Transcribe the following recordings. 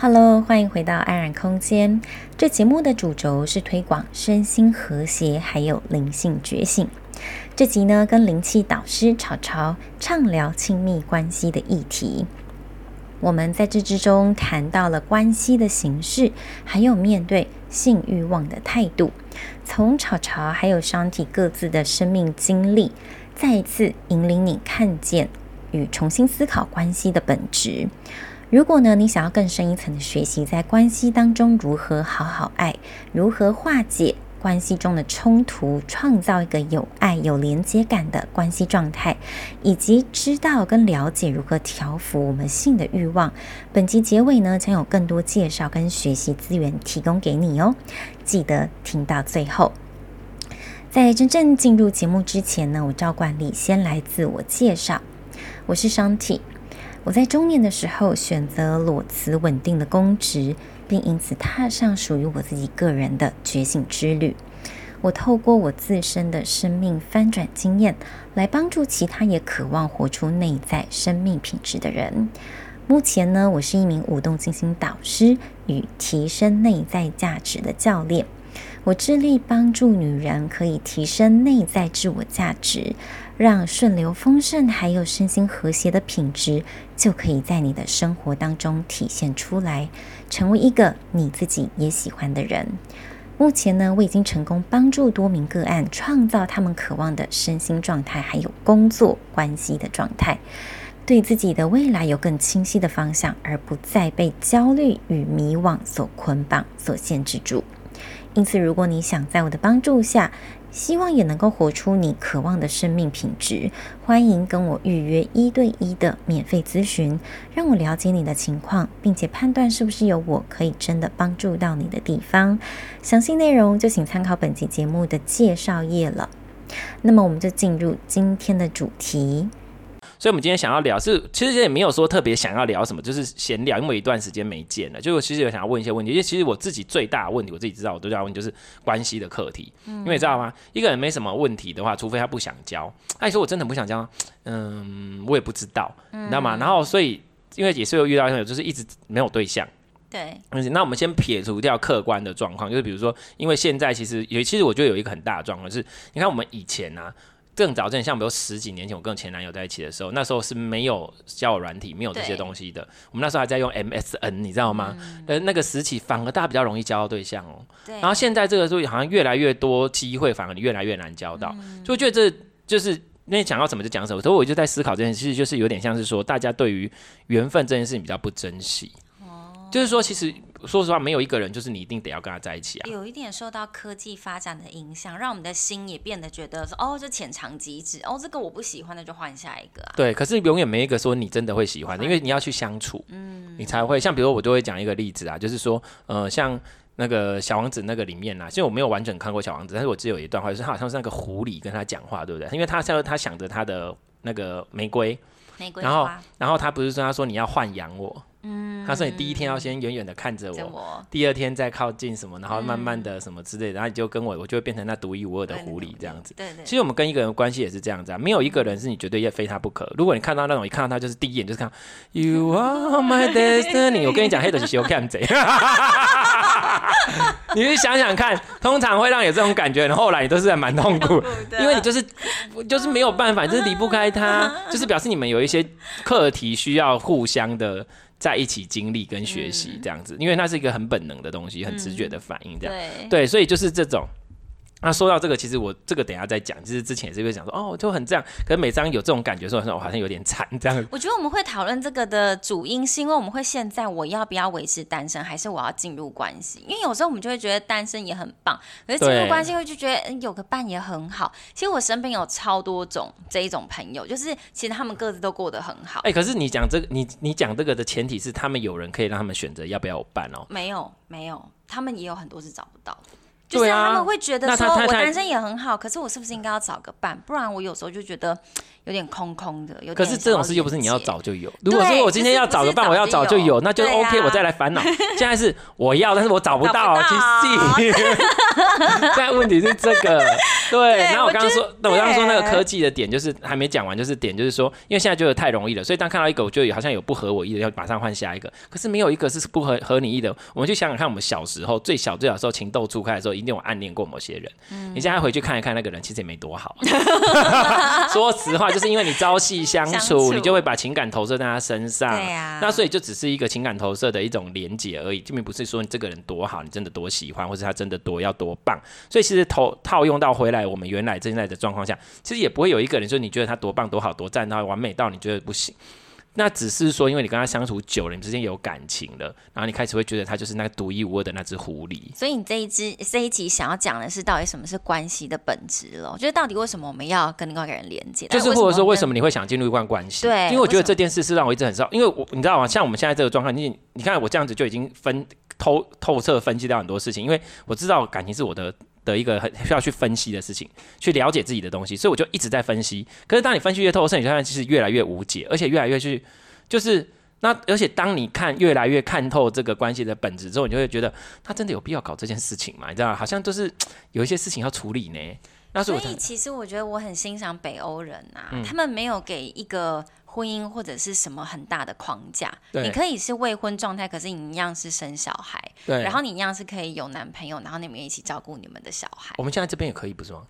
Hello，欢迎回到安然空间。这节目的主轴是推广身心和谐，还有灵性觉醒。这集呢，跟灵气导师潮潮畅聊亲密关系的议题。我们在这之中谈到了关系的形式，还有面对性欲望的态度。从潮潮还有商体各自的生命经历，再一次引领你看见与重新思考关系的本质。如果呢，你想要更深一层的学习，在关系当中如何好好爱，如何化解关系中的冲突，创造一个有爱、有连接感的关系状态，以及知道跟了解如何调服我们性的欲望，本集结尾呢，将有更多介绍跟学习资源提供给你哦。记得听到最后。在真正进入节目之前呢，我照惯例先来自我介绍，我是 Shanti。我在中年的时候选择裸辞稳定的公职，并因此踏上属于我自己个人的觉醒之旅。我透过我自身的生命翻转经验，来帮助其他也渴望活出内在生命品质的人。目前呢，我是一名舞动静心导师与提升内在价值的教练。我致力帮助女人可以提升内在自我价值。让顺流丰盛，还有身心和谐的品质，就可以在你的生活当中体现出来，成为一个你自己也喜欢的人。目前呢，我已经成功帮助多名个案创造他们渴望的身心状态，还有工作关系的状态，对自己的未来有更清晰的方向，而不再被焦虑与迷惘所捆绑、所限制住。因此，如果你想在我的帮助下，希望也能够活出你渴望的生命品质，欢迎跟我预约一对一的免费咨询，让我了解你的情况，并且判断是不是有我可以真的帮助到你的地方。详细内容就请参考本期节目的介绍页了。那么，我们就进入今天的主题。所以，我们今天想要聊是，其实也没有说特别想要聊什么，就是闲聊，因为一段时间没见了。就我其实有想要问一些问题，因为其实我自己最大的问题，我自己知道，我都要问，就是关系的课题。因为你知道吗？一个人没什么问题的话，除非他不想交。哎，说我真的不想交，嗯，我也不知道，你知道吗？然后，所以因为也是有遇到一种，就是一直没有对象。对。那我们先撇除掉客观的状况，就是比如说，因为现在其实有，其实我觉得有一个很大的状况是，你看我们以前啊。更早之前，像比如十几年前，我跟我前男友在一起的时候，那时候是没有交友软体，没有这些东西的。我们那时候还在用 MSN，你知道吗？呃、嗯，那个时期反而大家比较容易交到对象哦。对。然后现在这个时候好像越来越多机会，反而你越来越难交到。嗯、所以我觉得这就是那你讲到什么就讲什么。所以我就在思考这件事，其实就是有点像是说，大家对于缘分这件事情比较不珍惜。哦。就是说，其实。说实话，没有一个人就是你一定得要跟他在一起啊。有一点受到科技发展的影响，让我们的心也变得觉得说，哦，这浅尝即止，哦，这个我不喜欢的就换下一个啊。对，可是永远没一个说你真的会喜欢的，因为你要去相处，嗯，你才会。像比如我就会讲一个例子啊，就是说，呃，像那个小王子那个里面啊，其实我没有完整看过小王子，但是我只有一段话，就是他好像是那个狐狸跟他讲话，对不对？因为他像他想着他的那个玫瑰，玫瑰，然后然后他不是说他说你要豢养我。嗯，他说你第一天要先远远的看着我，第二天再靠近什么，然后慢慢的什么之类的，然后你就跟我，我就会变成那独一无二的狐狸这样子。对。其实我们跟一个人关系也是这样子啊，没有一个人是你绝对要非他不可。如果你看到那种一看到他就是第一眼就是看，You are my destiny，我跟你讲，黑的是修看贼。你去想想看，通常会让你有这种感觉，然后后来你都是在蛮痛苦，因为你就是就是没有办法，就是离不开他，就是表示你们有一些课题需要互相的。在一起经历跟学习这样子，因为那是一个很本能的东西，很直觉的反应，这样、嗯、对，所以就是这种。那说到这个，其实我这个等下再讲。就是之前也是会讲说，哦，就很这样。可是每张有这种感觉的时候，我好像有点惨这样。我觉得我们会讨论这个的主因，是因为我们会现在我要不要维持单身，还是我要进入关系？因为有时候我们就会觉得单身也很棒，可是进入关系会就觉得有个伴也很好。其实我身边有超多种这一种朋友，就是其实他们各自都过得很好。哎、欸，可是你讲这个，你你讲这个的前提是他们有人可以让他们选择要不要有伴哦？没有，没有，他们也有很多是找不到。就是他们会觉得说，我单身也很好，可是我是不是应该要找个伴？不然我有时候就觉得有点空空的。有点。可是这种事又不是你要找就有。如果说我今天要找个伴，我要找就有，那就 OK，我再来烦恼。现在是我要，但是我找不到。其实，现在问题是这个。对，然后我刚刚说，那我刚刚说那个科技的点就是还没讲完，就是点就是说，因为现在就是太容易了，所以当看到一个，我就好像有不合我意的，要马上换下一个。可是没有一个是不合合你意的。我们就想想看，我们小时候最小最小的时候情窦初开的时候，一定有暗恋过某些人。嗯、你现在回去看一看那个人，其实也没多好。说实话，就是因为你朝夕相处，你就会把情感投射在他身上。对啊。那所以就只是一个情感投射的一种连接而已，并不是说你这个人多好，你真的多喜欢，或者他真的多要多棒。所以其实投套用到回来，我们原来现在的状况下，其实也不会有一个人说你觉得他多棒多好多赞，他完美到你觉得不行。那只是说，因为你跟他相处久了，你之间有感情了，然后你开始会觉得他就是那个独一无二的那只狐狸。所以你这一只这一集想要讲的是，到底什么是关系的本质了？就是到底为什么我们要跟另外一个人连接？就是或者说，为什么你会想进入一段关系？对，因为我觉得这件事是让我一直很少，因为我你知道吗？像我们现在这个状况，你你看我这样子就已经分透透彻分析掉很多事情，因为我知道感情是我的。的一个很需要去分析的事情，去了解自己的东西，所以我就一直在分析。可是当你分析越透彻，你就发现其实越来越无解，而且越来越去就是那，而且当你看越来越看透这个关系的本质之后，你就会觉得他真的有必要搞这件事情嘛？你知道吗？好像就是有一些事情要处理呢。那所以其实我觉得我很欣赏北欧人啊，嗯、他们没有给一个。婚姻或者是什么很大的框架，对你可以是未婚状态，可是你一样是生小孩，对然后你一样是可以有男朋友，然后你们一起照顾你们的小孩。我们现在这边也可以，不是吗？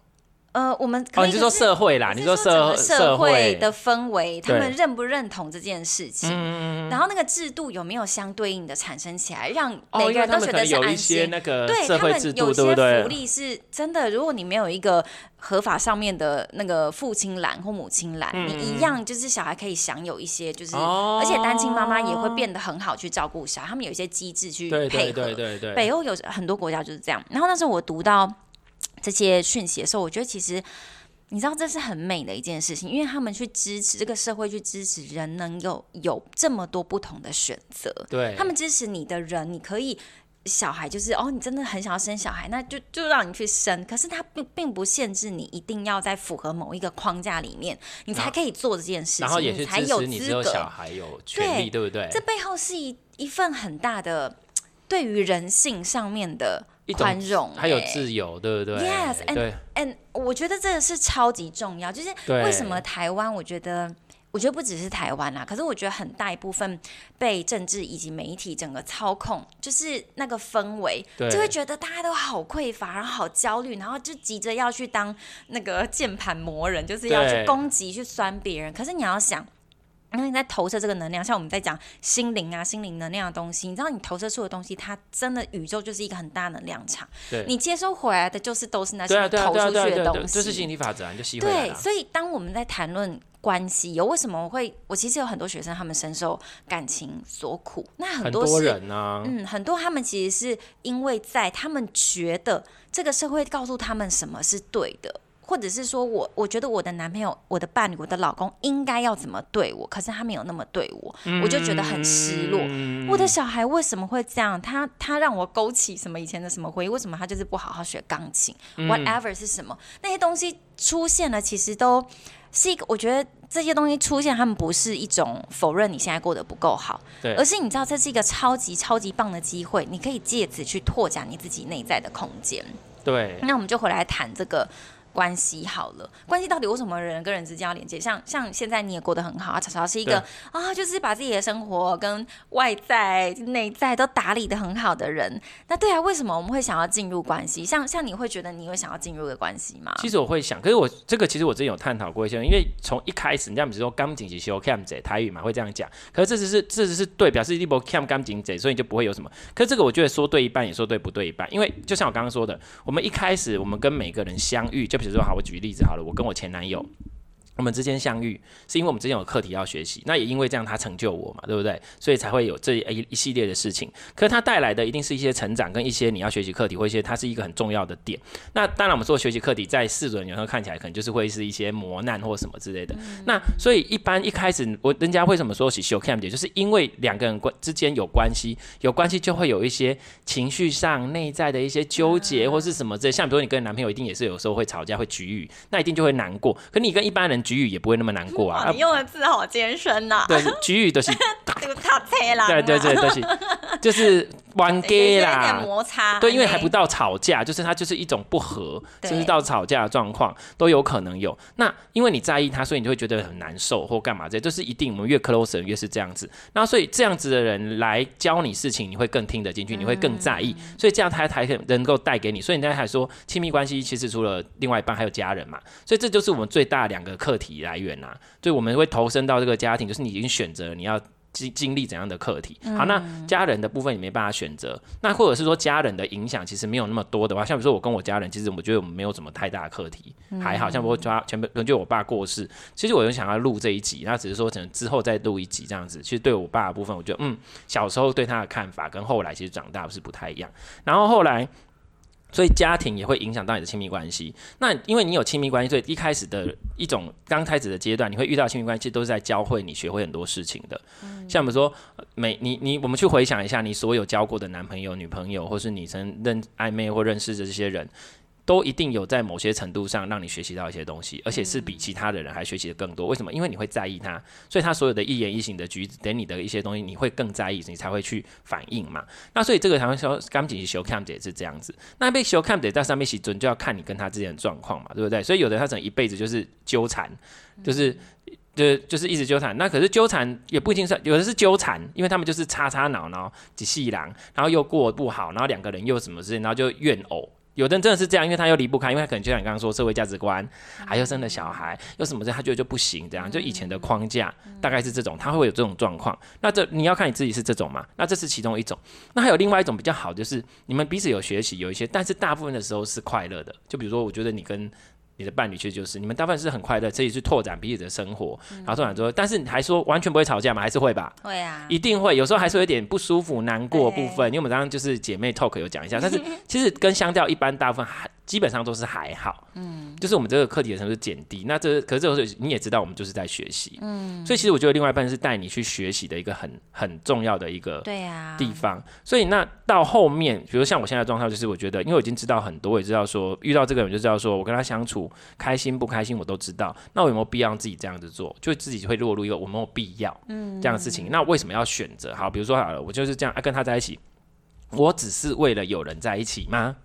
呃，我们可你是说社会啦，你说社社会的氛围，他们认不认同这件事情？对然后那个制度有没有相对应的产生起来，让每个人都觉得是安心？那个对他们有些福利是真的。如果你没有一个合法上面的那个父亲栏或母亲栏，嗯、你一样就是小孩可以享有一些，就是、哦、而且单亲妈妈也会变得很好去照顾小孩。他们有一些机制去配合。对对对对，北欧有很多国家就是这样。然后那时候我读到。这些讯息的时候，我觉得其实你知道这是很美的一件事情，因为他们去支持这个社会，去支持人能有有这么多不同的选择。对，他们支持你的人，你可以小孩就是哦，你真的很想要生小孩，那就就让你去生。可是他并并不限制你一定要在符合某一个框架里面，你才可以做这件事情，然后也是支持你只有小孩有权利，对，对不对？这背后是一一份很大的对于人性上面的。宽容，还有自由，对不对？Yes，and and 我觉得这个是超级重要。就是为什么台湾？我觉得，我觉得不只是台湾啦，可是我觉得很大一部分被政治以及媒体整个操控，就是那个氛围，就会觉得大家都好匮乏，然后好焦虑，然后就急着要去当那个 键盘魔人，就是要去攻击、去酸别人。可是你要想。然后你在投射这个能量，像我们在讲心灵啊、心灵能量的东西，你知道你投射出的东西，它真的宇宙就是一个很大能量场。对，你接收回来的就是都是那些投出去的东西，就是吸引力法则，你就吸回来。对，所以当我们在谈论关系，有为什么我会，我其实有很多学生，他们深受感情所苦。那很多，是很多人啊，嗯，很多他们其实是因为在他们觉得这个社会告诉他们什么是对的。或者是说我，我觉得我的男朋友、我的伴侣、我的老公应该要怎么对我，可是他没有那么对我，嗯、我就觉得很失落。嗯、我的小孩为什么会这样？他他让我勾起什么以前的什么回忆？为什么他就是不好好学钢琴、嗯、？Whatever 是什么？那些东西出现了，其实都是一个。我觉得这些东西出现，他们不是一种否认你现在过得不够好，对而是你知道这是一个超级超级棒的机会，你可以借此去拓展你自己内在的空间。对，那我们就回来谈这个。关系好了，关系到底为什么人跟人之间要连接？像像现在你也过得很好啊，潮潮是一个啊，就是把自己的生活跟外在、内在都打理的很好的人。那对啊，为什么我们会想要进入关系？像像你会觉得你会想要进入的关系吗？其实我会想，可是我这个其实我之前有探讨过一些，因为从一开始，你像比如说刚紧急修 cam 者台语嘛会这样讲，可是这只是这只是对，表示一波 cam 刚紧者，所以你就不会有什么。可是这个我觉得说对一半，也说对不对一半，因为就像我刚刚说的，我们一开始我们跟每个人相遇，就比如说好，我举个例子。好了，我跟我前男友。我们之间相遇，是因为我们之间有课题要学习，那也因为这样他成就我嘛，对不对？所以才会有这一一系列的事情。可是他带来的一定是一些成长跟一些你要学习课题，或一些它是一个很重要的点。那当然，我们说学习课题在世人有时候看起来可能就是会是一些磨难或什么之类的。嗯、那所以一般一开始我人家为什么说起修 cam 姐，就是因为两个人关之间有关系，有关系就会有一些情绪上内在的一些纠结或是什么之类。像比如说你跟男朋友一定也是有时候会吵架会局语，那一定就会难过。可你跟一般人局语也不会那么难过。啊！你用的字好尖深呐。对，局语 都是。对对对，都是就是玩 gay 啦，摩擦。对，因为还不到吵架，就是它就是一种不和，甚至到吵架的状况都有可能有。那因为你在意他，所以你就会觉得很难受或干嘛这，就是一定。我们越 close 越是这样子。那所以这样子的人来教你事情，你会更听得进去，你会更在意。嗯、所以这样他才能够带给你。所以你刚才说亲密关系，其实除了另外一半，还有家人嘛。所以这就是我们最大两个课题来源啊。所以我们会投身到这个家庭，就是你已经选择了你要。经经历怎样的课题？好，那家人的部分也没办法选择，那或者是说家人的影响其实没有那么多的话，像比如说我跟我家人，其实我觉得我们没有什么太大的课题，还好像我抓全部，可能就我爸过世，其实我就想要录这一集，那只是说可能之后再录一集这样子。其实对我爸的部分，我觉得嗯，小时候对他的看法跟后来其实长大是不太一样，然后后来。所以家庭也会影响到你的亲密关系。那因为你有亲密关系，所以一开始的一种刚开始的阶段，你会遇到亲密关系，都是在教会你学会很多事情的。像我们说，每你你我们去回想一下，你所有交过的男朋友、女朋友，或是你曾认暧昧或认识的这些人。都一定有在某些程度上让你学习到一些东西，而且是比其他的人还学习的更多。为什么？因为你会在意他，所以他所有的一言一行的举止，等你的一些东西，你会更在意，你才会去反应嘛。那所以这个才会说，刚进去修 cam 也是这样子。那被修 cam 在上面洗准，就要看你跟他之间的状况嘛，对不对？所以有的他可能一辈子就是纠缠，就是就就是一直纠缠。那可是纠缠也不一定是，有的是纠缠，因为他们就是叉叉脑，然后几细狼，然后又过不好，然后两个人又什么事情，然后就怨偶。有的人真的是这样，因为他又离不开，因为他可能就像你刚刚说社会价值观，还有生了小孩，又什么事，他觉得就不行，这样就以前的框架大概是这种，他会有这种状况。那这你要看你自己是这种嘛？那这是其中一种。那还有另外一种比较好，就是你们彼此有学习，有一些，但是大部分的时候是快乐的。就比如说，我觉得你跟。你的伴侣其实就是你们大部分是很快乐，这也是拓展彼此的生活，然后拓展之后，但是你还说完全不会吵架吗？还是会吧？会啊，一定会。有时候还是有点不舒服、难过部分，因为我们刚刚就是姐妹 talk 有讲一下，但是其实跟相较一般大部分还基本上都是还好。嗯，就是我们这个课题的程度减低。那这可是这个时候你也知道，我们就是在学习。嗯，所以其实我觉得另外一半是带你去学习的一个很很重要的一个对啊地方。所以那到后面，比如像我现在状态，就是我觉得，因为我已经知道很多，我也知道说遇到这个人就知道说我跟他相处。开心不开心我都知道，那我有没有必要让自己这样子做？就自己会落入一个我没有必要嗯这样的事情。嗯、那为什么要选择？好，比如说好了，我就是这样、啊、跟他在一起，我只是为了有人在一起吗？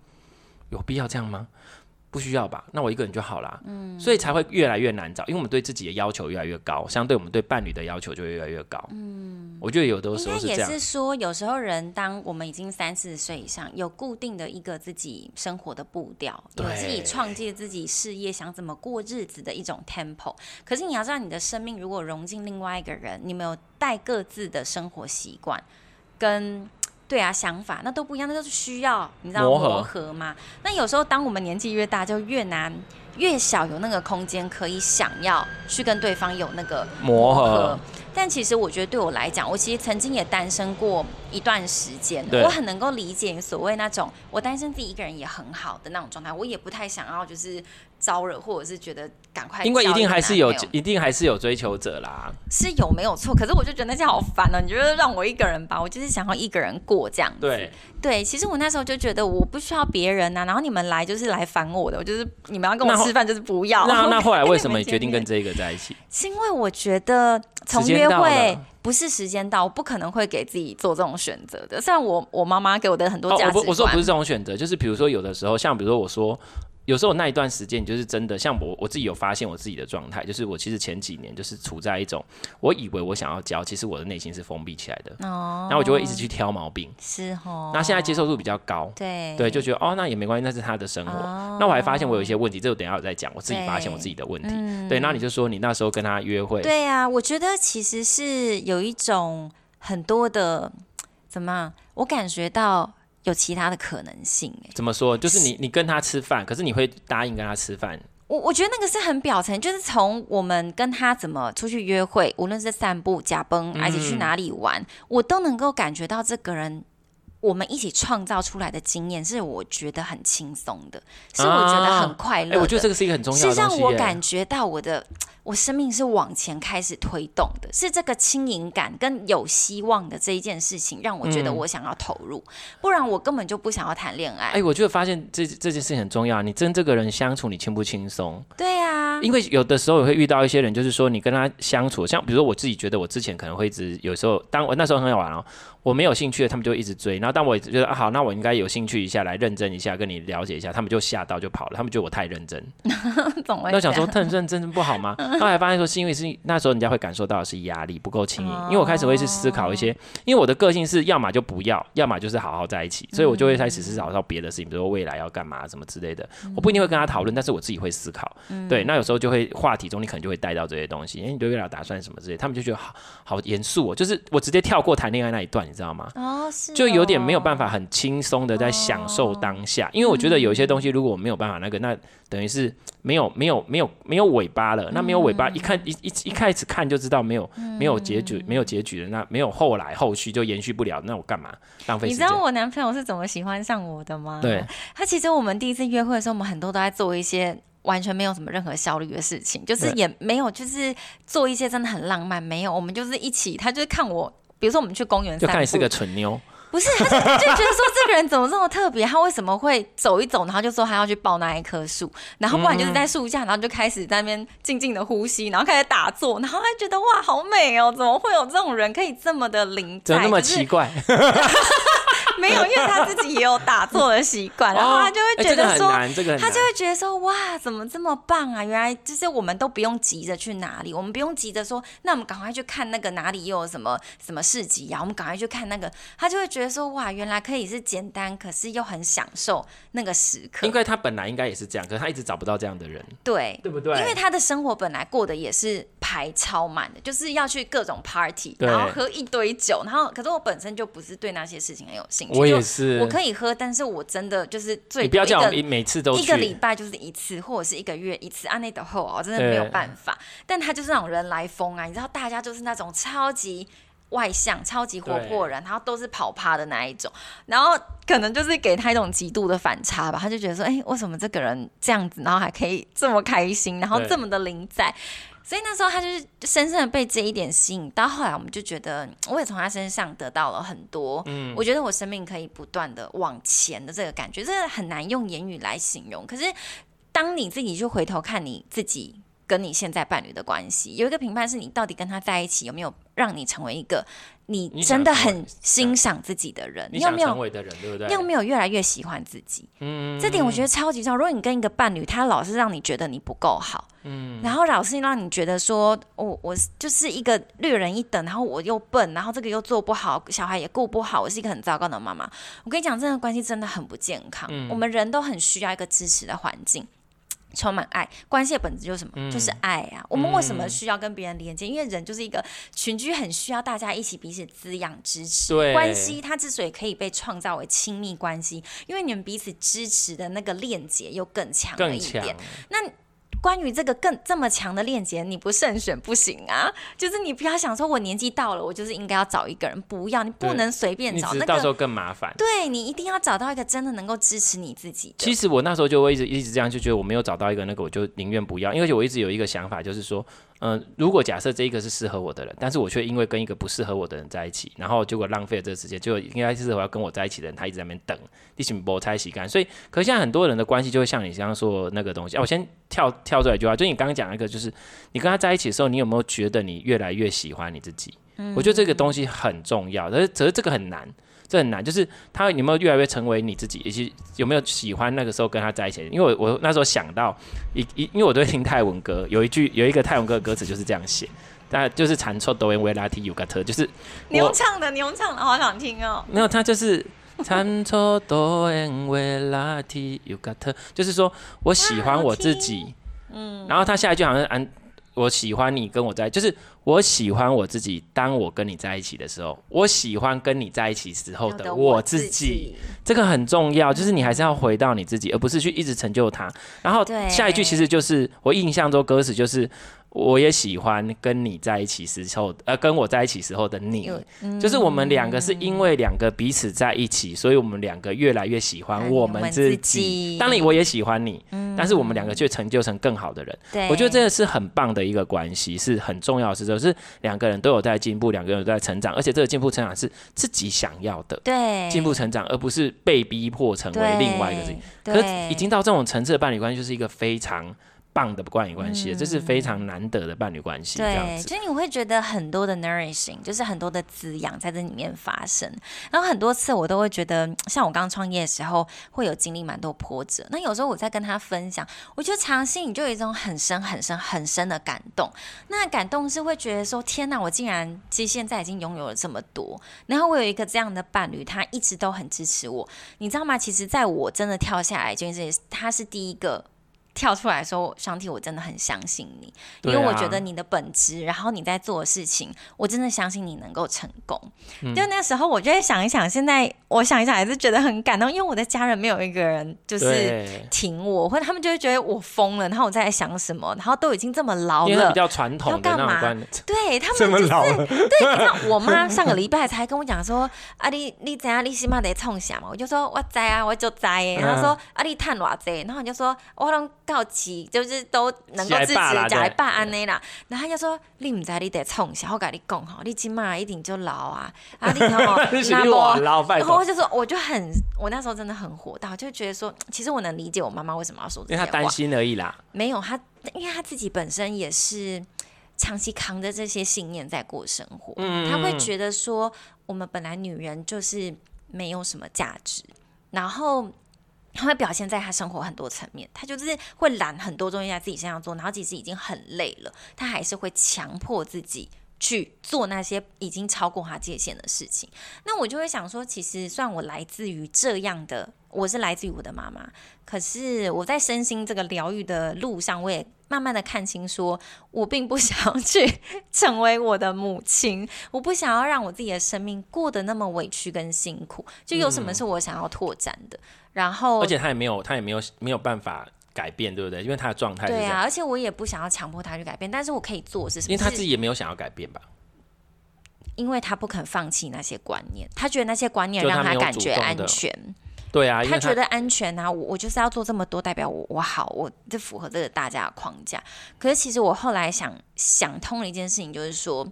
有必要这样吗？不需要吧，那我一个人就好啦。嗯，所以才会越来越难找，因为我们对自己的要求越来越高，相对我们对伴侣的要求就越来越高。嗯，我觉得有的时候是这样。也是说，有时候人当我们已经三四十岁以上，有固定的一个自己生活的步调，有自己创建自己事业，想怎么过日子的一种 tempo。可是你要知道，你的生命如果融进另外一个人，你没有带各自的生活习惯跟。对啊，想法那都不一样，那都是需要你知道磨合嘛？那有时候当我们年纪越大，就越难，越小有那个空间可以想要去跟对方有那个磨合。磨合。但其实我觉得对我来讲，我其实曾经也单身过一段时间，我很能够理解所谓那种我单身自己一个人也很好的那种状态，我也不太想要就是。招惹，或者是觉得赶快，因为一定还是有，一定还是有追求者啦，是有没有错？可是我就觉得那些好烦哦、喔。你觉得让我一个人吧，我就是想要一个人过这样子。对对，其实我那时候就觉得我不需要别人呐、啊，然后你们来就是来烦我的，我就是你们要跟我吃饭就是不要。那那后来 为什么你决定跟这个在一起？是因为我觉得从约会不是时间到，我不可能会给自己做这种选择的。虽然我我妈妈给我的很多价值观、哦，我我说不是这种选择，就是比如说有的时候，像比如说我说。有时候那一段时间，你就是真的像我，我自己有发现我自己的状态，就是我其实前几年就是处在一种，我以为我想要教，其实我的内心是封闭起来的，哦，然后我就会一直去挑毛病，是哦，那现在接受度比较高，对。对，就觉得哦，那也没关系，那是他的生活，哦，那我还发现我有一些问题，这我等一下我再讲，我自己发现我自己的问题，对，那你就说你那时候跟他约会，对啊，我觉得其实是有一种很多的，怎么，我感觉到。有其他的可能性哎？怎么说？就是你你跟他吃饭，可是你会答应跟他吃饭？我我觉得那个是很表层，就是从我们跟他怎么出去约会，无论是散步、假崩，还是去哪里玩，嗯、我都能够感觉到这个人。我们一起创造出来的经验是我觉得很轻松的，是我觉得很快乐。啊欸。我觉得这个是一个很重要的东西，是让我感觉到我的我生命是往前开始推动的，是这个轻盈感跟有希望的这一件事情，让我觉得我想要投入。嗯、不然我根本就不想要谈恋爱。哎、欸，我就发现这这件事情很重要。你跟这个人相处，你轻不轻松？对呀、啊，因为有的时候也会遇到一些人，就是说你跟他相处，像比如说我自己觉得我之前可能会一直有时候，当我那时候很好玩哦，我没有兴趣的，他们就一直追，然后。当我觉得啊好，那我应该有兴趣一下来认真一下跟你了解一下，他们就吓到就跑了，他们觉得我太认真。那我想说，太认真真不好吗？后来发现说是因为是那时候人家会感受到的是压力不够轻盈，因为我开始会去思考一些，因为我的个性是要么就不要，要么就是好好在一起，所以我就会开始思考到别的事情，比如说未来要干嘛什么之类的。我不一定会跟他讨论，但是我自己会思考。对，那有时候就会话题中你可能就会带到这些东西，哎，你对未来打算什么之类，他们就觉得好好严肃哦，就是我直接跳过谈恋爱那一段，你知道吗？哦，是，就有点没有办法很轻松的在享受当下，因为我觉得有一些东西如果我没有办法那个，那等于是没有没有没有没有尾巴了。那没有尾巴，一看一一一开始看就知道没有没有结局，没有结局的，那没有后来后续就延续不了，那我干嘛？浪费？你知道我男朋友是怎么喜欢上我的吗？对，他其实我们第一次约会的时候，我们很多都在做一些完全没有什么任何效率的事情，就是也没有就是做一些真的很浪漫，没有，我们就是一起，他就是看我，比如说我们去公园，就看你是个蠢妞。不是，他就 就觉得说这个人怎么这么特别？他为什么会走一走，然后就说他要去抱那一棵树，然后不然就是在树下，然后就开始在那边静静的呼吸，然后开始打坐，然后他觉得哇，好美哦！怎么会有这种人可以这么的灵？怎么那么奇怪？没有，因为他自己也有打坐的习惯，然后他就会觉得说，他就会觉得说，哇，怎么这么棒啊？原来就是我们都不用急着去哪里，我们不用急着说，那我们赶快去看那个哪里又有什么什么市集呀？我们赶快去看那个，他就会觉得说，哇，原来可以是简单，可是又很享受那个时刻。因为他本来应该也是这样，可是他一直找不到这样的人，对，对不对？因为他的生活本来过得也是排超满的，就是要去各种 party，然后喝一堆酒，然后可是我本身就不是对那些事情很有兴趣，我也是。我可以喝，但是我真的就是最你不要叫我每次都一个礼拜就是一次，或者是一个月一次。按那的后，我真的没有办法。但他就是那种人来疯啊，你知道，大家就是那种超级外向、超级活泼人，然后都是跑趴的那一种。然后可能就是给他一种极度的反差吧，他就觉得说，哎、欸，为什么这个人这样子，然后还可以这么开心，然后这么的零在。所以那时候他就是深深的被这一点吸引，到后来我们就觉得，我也从他身上得到了很多。嗯，我觉得我生命可以不断的往前的这个感觉，这个很难用言语来形容。可是当你自己去回头看你自己跟你现在伴侣的关系，有一个评判是你到底跟他在一起有没有让你成为一个。你真的很欣赏自己的人，你有没有？你有没有越来越喜欢自己？嗯，这点我觉得超级重要。如果你跟一个伴侣，他老是让你觉得你不够好，嗯，然后老是让你觉得说，我我就是一个略人一等，然后我又笨，然后这个又做不好，小孩也顾不好，我是一个很糟糕的妈妈。我跟你讲，这段关系真的很不健康。嗯，我们人都很需要一个支持的环境。充满爱，关系的本质就是什么？嗯、就是爱啊！我们为什么需要跟别人连接？嗯、因为人就是一个群居，很需要大家一起彼此滋养、支持。对，关系它之所以可以被创造为亲密关系，因为你们彼此支持的那个链接又更强了一点。更。那。关于这个更这么强的链接，你不慎选不行啊！就是你不要想说，我年纪到了，我就是应该要找一个人，不要，你不能随便找，那个到时候更麻烦。对，你一定要找到一个真的能够支持你自己。其实我那时候就会一直一直这样，就觉得我没有找到一个那个，我就宁愿不要，因为我一直有一个想法，就是说。嗯、如果假设这一个是适合我的人，但是我却因为跟一个不适合我的人在一起，然后结果浪费了这个时间，就应该是我要跟我在一起的人，他一直在那边等，一起磨猜洗干。所以，可是现在很多人的关系就会像你刚刚说的那个东西。啊、我先跳跳出来一句话，就你刚刚讲那个，就是你跟他在一起的时候，你有没有觉得你越来越喜欢你自己？我觉得这个东西很重要，但是只是这个很难。这很难，就是他有没有越来越成为你自己，以及有没有喜欢那个时候跟他在一起。因为我我那时候想到一一，因为我都会听泰文歌，有一句有一个泰文歌的歌词就是这样写，但就是产出多元维拉提尤加特，就是你用唱的你用唱的，好想听哦。没有，他就是 产出多元维拉提尤加特，就是说我喜欢我自己，嗯，然后他下一句好像安。我喜欢你跟我在，就是我喜欢我自己。当我跟你在一起的时候，我喜欢跟你在一起时候的我自己，这个很重要。就是你还是要回到你自己，而不是去一直成就他。然后下一句其实就是我印象中歌词就是。我也喜欢跟你在一起时候，呃，跟我在一起时候的你，嗯、就是我们两个是因为两个彼此在一起，所以我们两个越来越喜欢我们自己。自己当然，我也喜欢你，嗯、但是我们两个却成就成更好的人。对我觉得这个是很棒的一个关系，是很重要的事，就是两个人都有在进步，两个人都在成长，而且这个进步成长是自己想要的，对，进步成长，而不是被逼迫成为另外一个自己。可是已经到这种层次的伴侣关系，就是一个非常。棒的伴侣关系，嗯，这是非常难得的伴侣关系。对，所以你会觉得很多的 nourishing，就是很多的滋养在这里面发生。然后很多次我都会觉得，像我刚创业的时候，会有经历蛮多波折。那有时候我在跟他分享，我觉得长心里就有一种很深、很深、很深的感动。那感动是会觉得说，天哪，我竟然其实现在已经拥有了这么多。然后我有一个这样的伴侣，他一直都很支持我，你知道吗？其实在我真的跳下来，就是他是第一个。跳出来说，上帝，我真的很相信你，因为我觉得你的本质，然后你在做的事情，我真的相信你能够成功。嗯。就那时候，我就会想一想，现在我想一想，还是觉得很感动，因为我的家人没有一个人就是挺我，或者他们就会觉得我疯了，然后我在想什么，然后都已经这么老了，因为比较传统的那种观念，对 他们就是这么老了对。那我妈上个礼拜才跟我讲说，啊，你你怎样，你起码得冲下嘛，我就说我在啊，我就在。然后说啊，你探偌济，然后你就说我能。告急就是都能够支持假来办安内啦，然后他就说你唔知你得从小我跟你讲哈，你今嘛一定就老啊。啊你看 嘛，那么然后我就说我就很我那时候真的很火大，就觉得说其实我能理解我妈妈为什么要说这些话，因为她担心而已啦。没有她，因为她自己本身也是长期扛着这些信念在过生活，嗯，她会觉得说我们本来女人就是没有什么价值，然后。他会表现在他生活很多层面，他就是会揽很多东西在自己身上做，然后其实已经很累了，他还是会强迫自己去做那些已经超过他界限的事情。那我就会想说，其实算我来自于这样的，我是来自于我的妈妈，可是我在身心这个疗愈的路上，我也。慢慢的看清，说我并不 想要去成为我的母亲，我不想要让我自己的生命过得那么委屈跟辛苦。就有什么是我想要拓展的，嗯、然后而且他也没有，他也没有没有办法改变，对不对？因为他的状态对啊，而且我也不想要强迫他去改变，但是我可以做的是什么？因为他自己也没有想要改变吧？因为他不肯放弃那些观念，他觉得那些观念让他感觉安全。对啊，他觉得安全啊，我我就是要做这么多，代表我我好，我这符合这个大家的框架。可是其实我后来想想通了一件事情，就是说。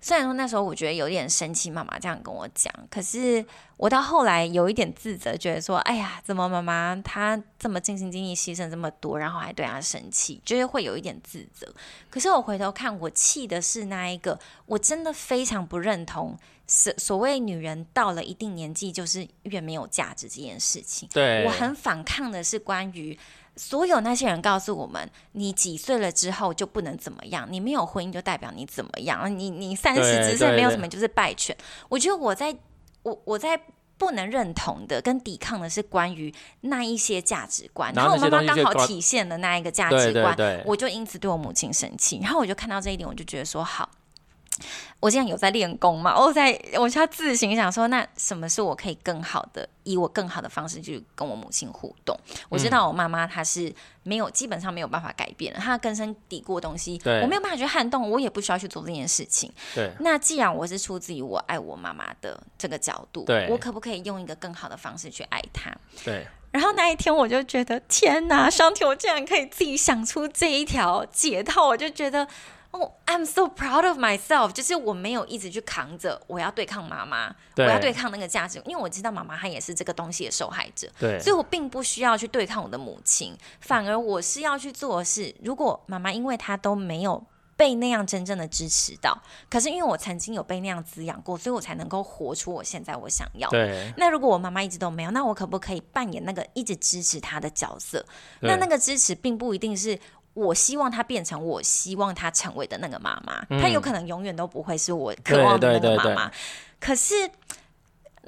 虽然说那时候我觉得有点生气，妈妈这样跟我讲，可是我到后来有一点自责，觉得说，哎呀，怎么妈妈她这么尽心尽力牺牲这么多，然后还对她生气，就是会有一点自责。可是我回头看，我气的是那一个，我真的非常不认同所所谓女人到了一定年纪就是越没有价值这件事情。对，我很反抗的是关于。所有那些人告诉我们，你几岁了之后就不能怎么样，你没有婚姻就代表你怎么样，你你三十之岁没有什么就是败犬。我觉得我在我我在不能认同的跟抵抗的是关于那一些价值观，然后我妈妈刚好体现了那一个价值观，我就因此对我母亲生气，然后我就看到这一点，我就觉得说好。我现在有在练功嘛？我在，我就要自行想说，那什么是我可以更好的，以我更好的方式去跟我母亲互动？我知道我妈妈她是没有，基本上没有办法改变的，她根深蒂固的东西，我没有办法去撼动，我也不需要去做这件事情。对。那既然我是出自于我爱我妈妈的这个角度，对，我可不可以用一个更好的方式去爱她？对。然后那一天我就觉得，天哪，上天，我竟然可以自己想出这一条解套，我就觉得。哦、oh，I'm so proud of myself，就是我没有一直去扛着，我要对抗妈妈，我要对抗那个价值，因为我知道妈妈她也是这个东西的受害者，对，所以我并不需要去对抗我的母亲，反而我是要去做的是，如果妈妈因为她都没有被那样真正的支持到，可是因为我曾经有被那样滋养过，所以我才能够活出我现在我想要。对，那如果我妈妈一直都没有，那我可不可以扮演那个一直支持她的角色？那那个支持并不一定是。我希望她变成我希望她成为的那个妈妈，她、嗯、有可能永远都不会是我渴望的那个妈妈。可是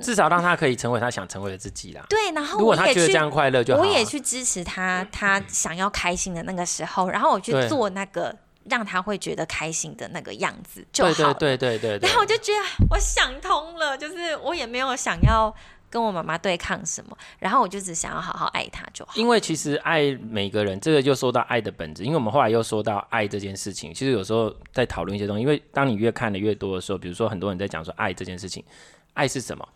至少让她可以成为她想成为的自己啦。对，然后如果她觉得这样快乐就好，我也去支持她，她想要开心的那个时候，然后我去做那个让她会觉得开心的那个样子就好。对对对对对。然后我就觉得我想通了，就是我也没有想要。跟我妈妈对抗什么？然后我就只想要好好爱她就好。因为其实爱每个人，这个就说到爱的本质。因为我们后来又说到爱这件事情，其实有时候在讨论一些东西。因为当你越看的越多的时候，比如说很多人在讲说爱这件事情，爱是什么？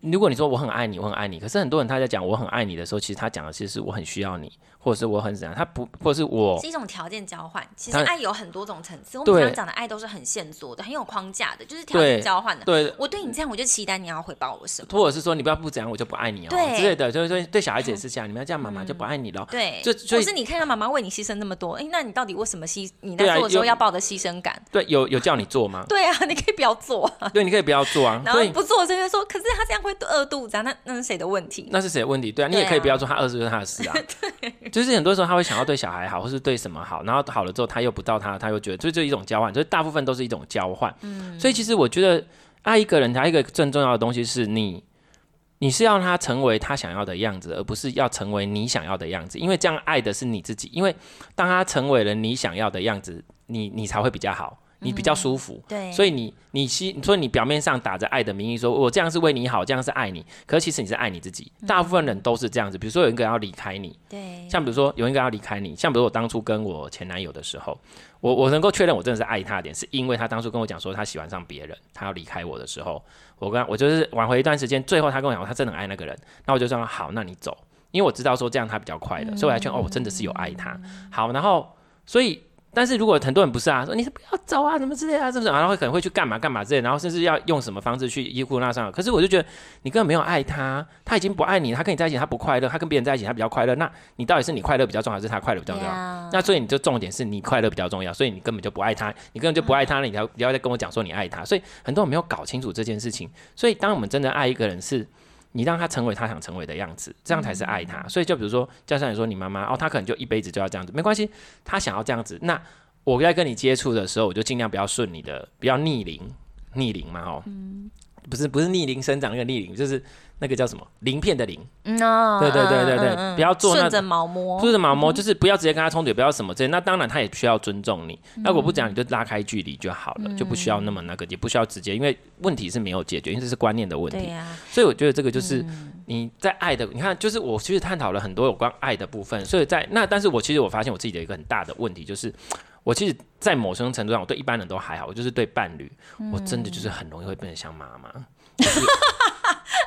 如果你说我很爱你，我很爱你，可是很多人他在讲我很爱你的时候，其实他讲的其实是我很需要你，或者是我很怎样，他不，或者是我是一种条件交换。其实爱有很多种层次，我们常讲的爱都是很线索的，很有框架的，就是条件交换的。对，我对你这样，我就期待你要回报我什么，或者是说你不要不怎样，我就不爱你哦，对之类的。就是说对小孩子也是这样，你们要这样，妈妈就不爱你了。对，就所以是你看到妈妈为你牺牲那么多，哎，那你到底为什么牺？你在做的时候要抱着牺牲感？对，有有叫你做吗？对啊，你可以不要做。对，你可以不要做啊。然后不做，就会说，可是他这样会饿肚子啊，那。那是谁的问题？那是谁的问题？对啊，你也可以不要做，他饿是他的事啊。对，就是很多时候他会想要对小孩好，或是对什么好，然后好了之后他又不到他，他又觉得，所以这一种交换，所以大部分都是一种交换。嗯，所以其实我觉得爱一个人，他一个最重要的东西是你，你是要他成为他想要的样子，而不是要成为你想要的样子，因为这样爱的是你自己。因为当他成为了你想要的样子，你你才会比较好。你比较舒服，嗯、对，所以你你希，所以你表面上打着爱的名义说，我这样是为你好，这样是爱你，可是其实你是爱你自己。嗯、大部分人都是这样子，比如说有一个人要离开你，对，像比如说有一个人要离开你，像比如我当初跟我前男友的时候，我我能够确认我真的是爱他的点，是因为他当初跟我讲说他喜欢上别人，他要离开我的时候，我跟我就是挽回一段时间，最后他跟我讲他真的爱那个人，那我就说好，那你走，因为我知道说这样他比较快乐，嗯、所以我还劝哦，我真的是有爱他，好，然后所以。但是如果很多人不是啊，说你是不要走啊，什么之类啊，是不是？然后会可能会去干嘛干嘛之类，然后甚至要用什么方式去依附那上。可是我就觉得你根本没有爱他，他已经不爱你，他跟你在一起他不快乐，他跟别人在一起他比较快乐。那你到底是你快乐比较重要，还是他快乐比较重要.那所以你就重点是你快乐比较重要，所以你根本就不爱他，你根本就不爱他了，你才不要再跟我讲说你爱他。所以很多人没有搞清楚这件事情。所以当我们真的爱一个人是。你让他成为他想成为的样子，这样才是爱他。所以就比如说，就像你说你妈妈哦，她可能就一辈子就要这样子，没关系，她想要这样子。那我在跟你接触的时候，我就尽量不要顺你的，不要逆龄，逆龄嘛哦，嗯、不是不是逆龄生长那个逆龄，就是。那个叫什么鳞片的鳞？嗯哦，对对对对对，不要做那顺着毛摸，顺着毛摸，就是不要直接跟他冲突，也不要什么这些。那当然他也需要尊重你。那我不讲，你就拉开距离就好了，就不需要那么那个，也不需要直接，因为问题是没有解决，因为这是观念的问题。所以我觉得这个就是你在爱的，你看，就是我其实探讨了很多有关爱的部分。所以在那，但是我其实我发现我自己的一个很大的问题，就是我其实，在某种程度上，我对一般人都还好，我就是对伴侣，我真的就是很容易会变得像妈妈。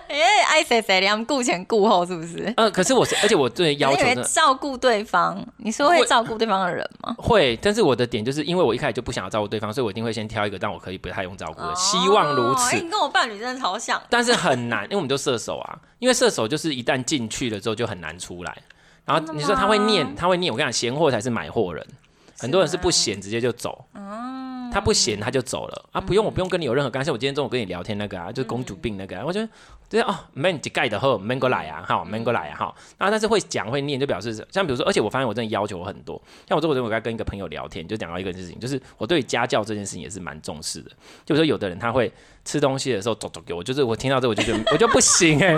哎，爱谁谁的，顾前顾后是不是？嗯，可是我是，而且我对要求照顾对方。你说会照顾对方的人吗？会，但是我的点就是因为我一开始就不想要照顾对方，所以我一定会先挑一个让我可以不太用照顾的，希望如此。你跟我伴侣真的超像，但是很难，因为我们都射手啊，因为射手就是一旦进去了之后就很难出来。然后你说他会念，他会念，我跟你讲，闲货才是买货人，很多人是不闲直接就走。他不闲他就走了啊，不用，我不用跟你有任何干涉。我今天中午跟你聊天那个啊，就是公主病那个，我觉得对哦，，man 几盖的后没过来啊，好没过来啊，好。然后但是会讲会念，就表示像比如说，而且我发现我真的要求我很多。像我这我我刚跟一个朋友聊天，就讲到一个事情，就是我对家教这件事情也是蛮重视的。就比如说有的人他会吃东西的时候走走给我，就是我听到这我就觉得我就不行哎。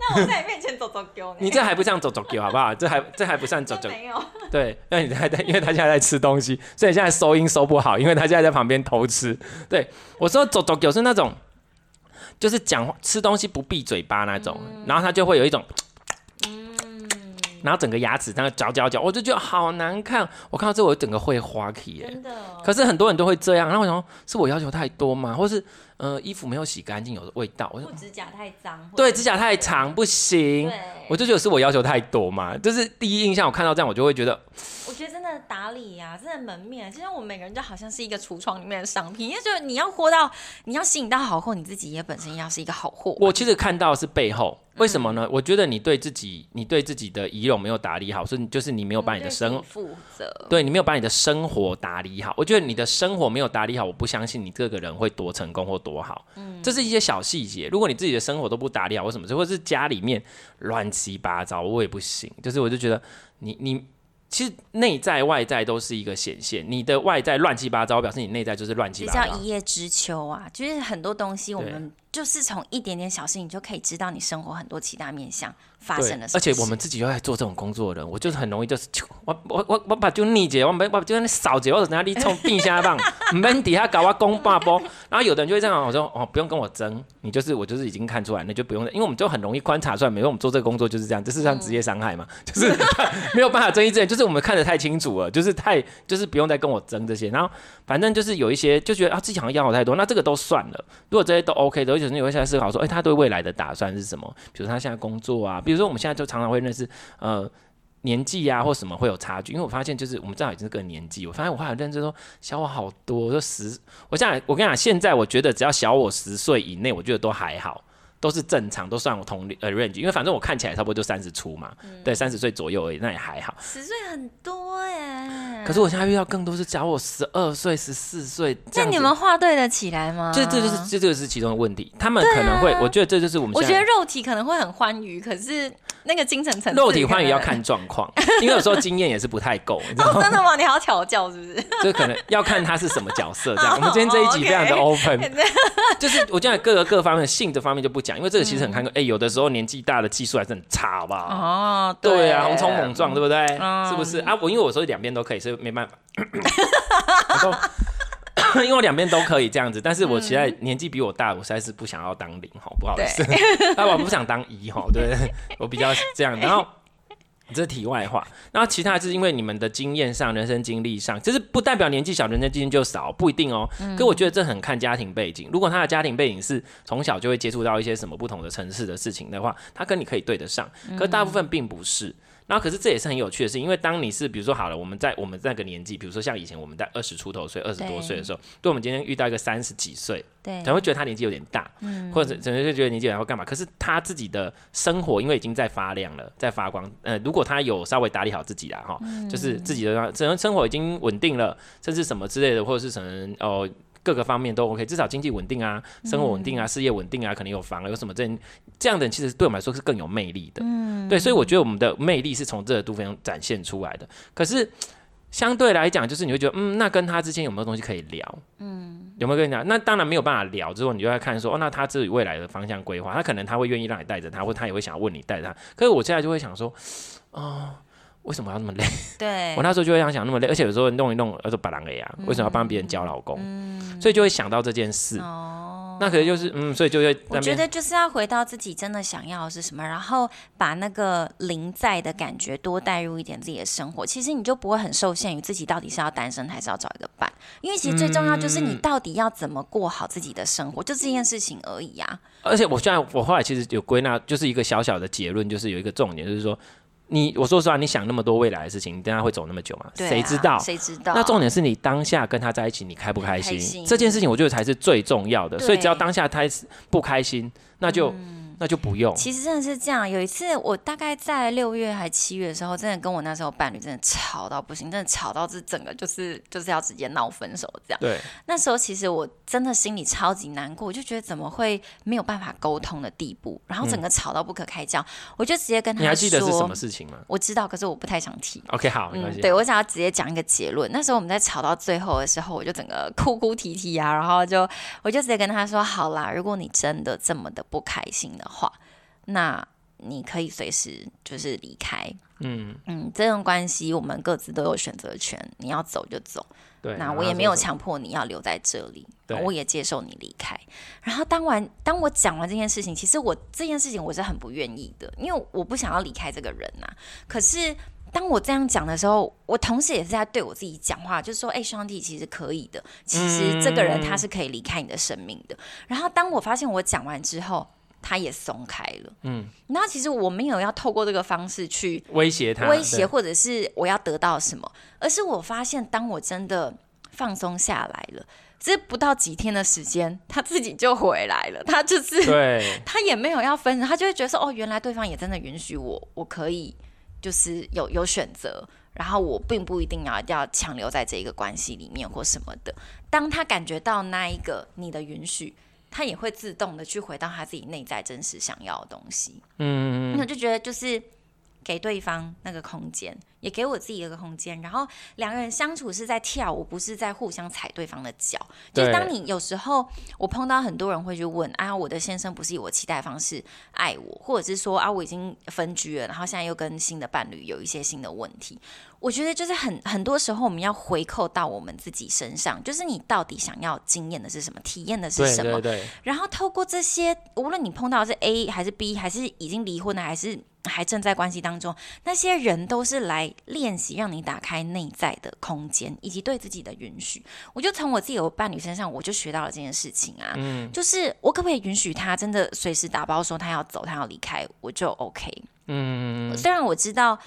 那我在你面前走走丢你这还不像走走丢好不好？这还这还不算走走。没有。对，那你还在，因为他现在在吃东西，所以现在收音收不好，因为他现在在旁边偷吃。对，我说走走丢是那种，就是讲话吃东西不闭嘴巴那种，嗯、然后他就会有一种，嗯，然后整个牙齿在那嚼嚼嚼，我就觉得好难看。我看到这我整个会花气耶。真的。可是很多人都会这样，然后我想是我要求太多吗？或是？呃，衣服没有洗干净，有的味道。我指甲太脏。对，指甲太长不行。对，我就觉得是我要求太多嘛。就是第一印象，我看到这样，我就会觉得。我觉得真的打理呀、啊，真的门面，其实我们每个人就好像是一个橱窗里面的商品，因为就是你要活到，你要吸引到好货，你自己也本身要是一个好货。我其实看到是背后。为什么呢？我觉得你对自己，你对自己的仪容没有打理好，所以就是你没有把你的生负责，对你没有把你的生活打理好。我觉得你的生活没有打理好，我不相信你这个人会多成功或多好。嗯，这是一些小细节。如果你自己的生活都不打理好，或什么？或者是家里面乱七八糟，我也不行。就是我就觉得你你。其实内在外在都是一个显现，你的外在乱七八糟，表示你内在就是乱七八糟。比较一叶知秋啊，就是很多东西我们就是从一点点小事，你就可以知道你生活很多其他面向发生了什么。而且我们自己又在做这种工作的人，我就是很容易就是我我我我把就逆姐，我没我就在那扫姐，或者哪里从地下棒，门底下搞我公霸波。然后有的人就会这样，我说哦不用跟我争，你就是我就是已经看出来，那就不用，因为我们就很容易观察出来，没有我们做这个工作就是这样，这是像职业伤害嘛，嗯、就 是没有办法争一只眼，就是。是我们看得太清楚了，就是太就是不用再跟我争这些，然后反正就是有一些就觉得啊自己好像要好太多，那这个都算了。如果这些都 OK 的，者是你会在思考说，哎、他对未来的打算是什么？比如他现在工作啊，比如说我们现在就常常会认识，呃。年纪啊，或什么会有差距？因为我发现，就是我们正好已经是个年纪。我发现我后来认知说，小我好多，我说十。我现在我跟你讲，现在我觉得只要小我十岁以内，我觉得都还好，都是正常，都算我同呃 range。因为反正我看起来差不多就三十出嘛，嗯、对，三十岁左右而已，那也还好。十岁很多耶。可是我现在遇到更多是加我十二岁、十四岁。那你们画对得起来吗？这这就是这这个是其中的问题。他们可能会，啊、我觉得这就是我们。我觉得肉体可能会很欢愉，可是。那个精神层次，肉体欢愉要看状况，因为有时候经验也是不太够。哦，真的吗？你还要调教是不是？就可能要看他是什么角色这样。我们今天这一集非常的 open，就是我讲各个各方面性这方面就不讲，因为这个其实很看个。哎，有的时候年纪大的技术还是很差，好不好？哦，对啊，冲猛撞，对不对？是不是啊？我因为我说两边都可以，所以没办法。因为我两边都可以这样子，但是我实在年纪比我大，我实在是不想要当零哈，不好意思，那对 我不想当一哈，对，我比较这样。然后这是题外话，然后其他是因为你们的经验上、人生经历上，就是不代表年纪小，人生经验就少，不一定哦。可我觉得这很看家庭背景，如果他的家庭背景是从小就会接触到一些什么不同的城市的事情的话，他跟你可以对得上，可大部分并不是。然后，可是这也是很有趣的事，因为当你是比如说好了，我们在我们那个年纪，比如说像以前我们在二十出头岁、二十多岁的时候，对，对我们今天遇到一个三十几岁，对，可能会觉得他年纪有点大，嗯，或者整个就觉得年纪有点要干嘛？可是他自己的生活因为已经在发亮了，在发光。呃，如果他有稍微打理好自己啦，哈，嗯、就是自己的整个生活已经稳定了，甚至什么之类的，或者是什么哦。各个方面都 OK，至少经济稳定啊，生活稳定啊，事业稳定啊，可能有房，有什么这这样的人，其实对我们来说是更有魅力的。嗯，对，所以我觉得我们的魅力是从这个部分展现出来的。可是相对来讲，就是你会觉得，嗯，那跟他之间有没有东西可以聊？嗯，有没有跟你讲？那当然没有办法聊。之后你就要看说，哦，那他自己未来的方向规划，他可能他会愿意让你带着他，或他也会想要问你带着他。可是我现在就会想说，哦。为什么要那么累？对，我那时候就会这样想那么累，而且有时候弄一弄，要说把狼给呀，为什么要帮别人教老公？嗯、所以就会想到这件事。哦，那可能就是嗯，所以就会。我觉得就是要回到自己真的想要的是什么，然后把那个零在的感觉多带入一点自己的生活，其实你就不会很受限于自己到底是要单身还是要找一个伴，因为其实最重要就是你到底要怎么过好自己的生活，嗯、就这件事情而已啊。而且我现在我后来其实有归纳，就是一个小小的结论，就是有一个重点，就是说。你我说实话，你想那么多未来的事情，你等下会走那么久吗？谁、啊、知道？谁知道？那重点是你当下跟他在一起，你开不开心？开心这件事情我觉得才是最重要的。所以只要当下他不开心，那就。嗯那就不用。其实真的是这样。有一次，我大概在六月还七月的时候，真的跟我那时候伴侣真的吵到不行，真的吵到这整个就是就是要直接闹分手这样。对。那时候其实我真的心里超级难过，我就觉得怎么会没有办法沟通的地步，然后整个吵到不可开交，嗯、我就直接跟他说。你还记得是什么事情吗？我知道，可是我不太想提。OK，好，没关系。嗯，对，我想要直接讲一个结论。那时候我们在吵到最后的时候，我就整个哭哭啼啼啊，然后就我就直接跟他说：“好啦，如果你真的这么的不开心的话。”那你可以随时就是离开，嗯嗯，这段关系我们各自都有选择权，你要走就走，对，那我也没有强迫你要留在这里，对，我也接受你离开。然后当完当我讲完这件事情，其实我这件事情我是很不愿意的，因为我不想要离开这个人呐。可是当我这样讲的时候，我同时也是在对我自己讲话，就是说，哎，兄弟，其实可以的，其实这个人他是可以离开你的生命的。然后当我发现我讲完之后。他也松开了，嗯，那其实我没有要透过这个方式去威胁他，威胁或者是我要得到什么，而是我发现当我真的放松下来了，这不到几天的时间，他自己就回来了，他就是对，他也没有要分，他就会觉得说，哦，原来对方也真的允许我，我可以就是有有选择，然后我并不一定要要强留在这一个关系里面或什么的。当他感觉到那一个你的允许。他也会自动的去回到他自己内在真实想要的东西，嗯，那我就觉得就是给对方那个空间。也给我自己一个空间，然后两个人相处是在跳舞，不是在互相踩对方的脚。就是当你有时候我碰到很多人会去问啊，我的先生不是以我期待方式爱我，或者是说啊，我已经分居了，然后现在又跟新的伴侣有一些新的问题。我觉得就是很很多时候我们要回扣到我们自己身上，就是你到底想要经验的是什么，体验的是什么？对对对。然后透过这些，无论你碰到的是 A 还是 B，还是已经离婚了，还是还正在关系当中，那些人都是来。开练习，让你打开内在的空间，以及对自己的允许。我就从我自己的伴侣身上，我就学到了这件事情啊，嗯，就是我可不可以允许他真的随时打包说他要走，他要离开，我就 OK。嗯，虽然我知道，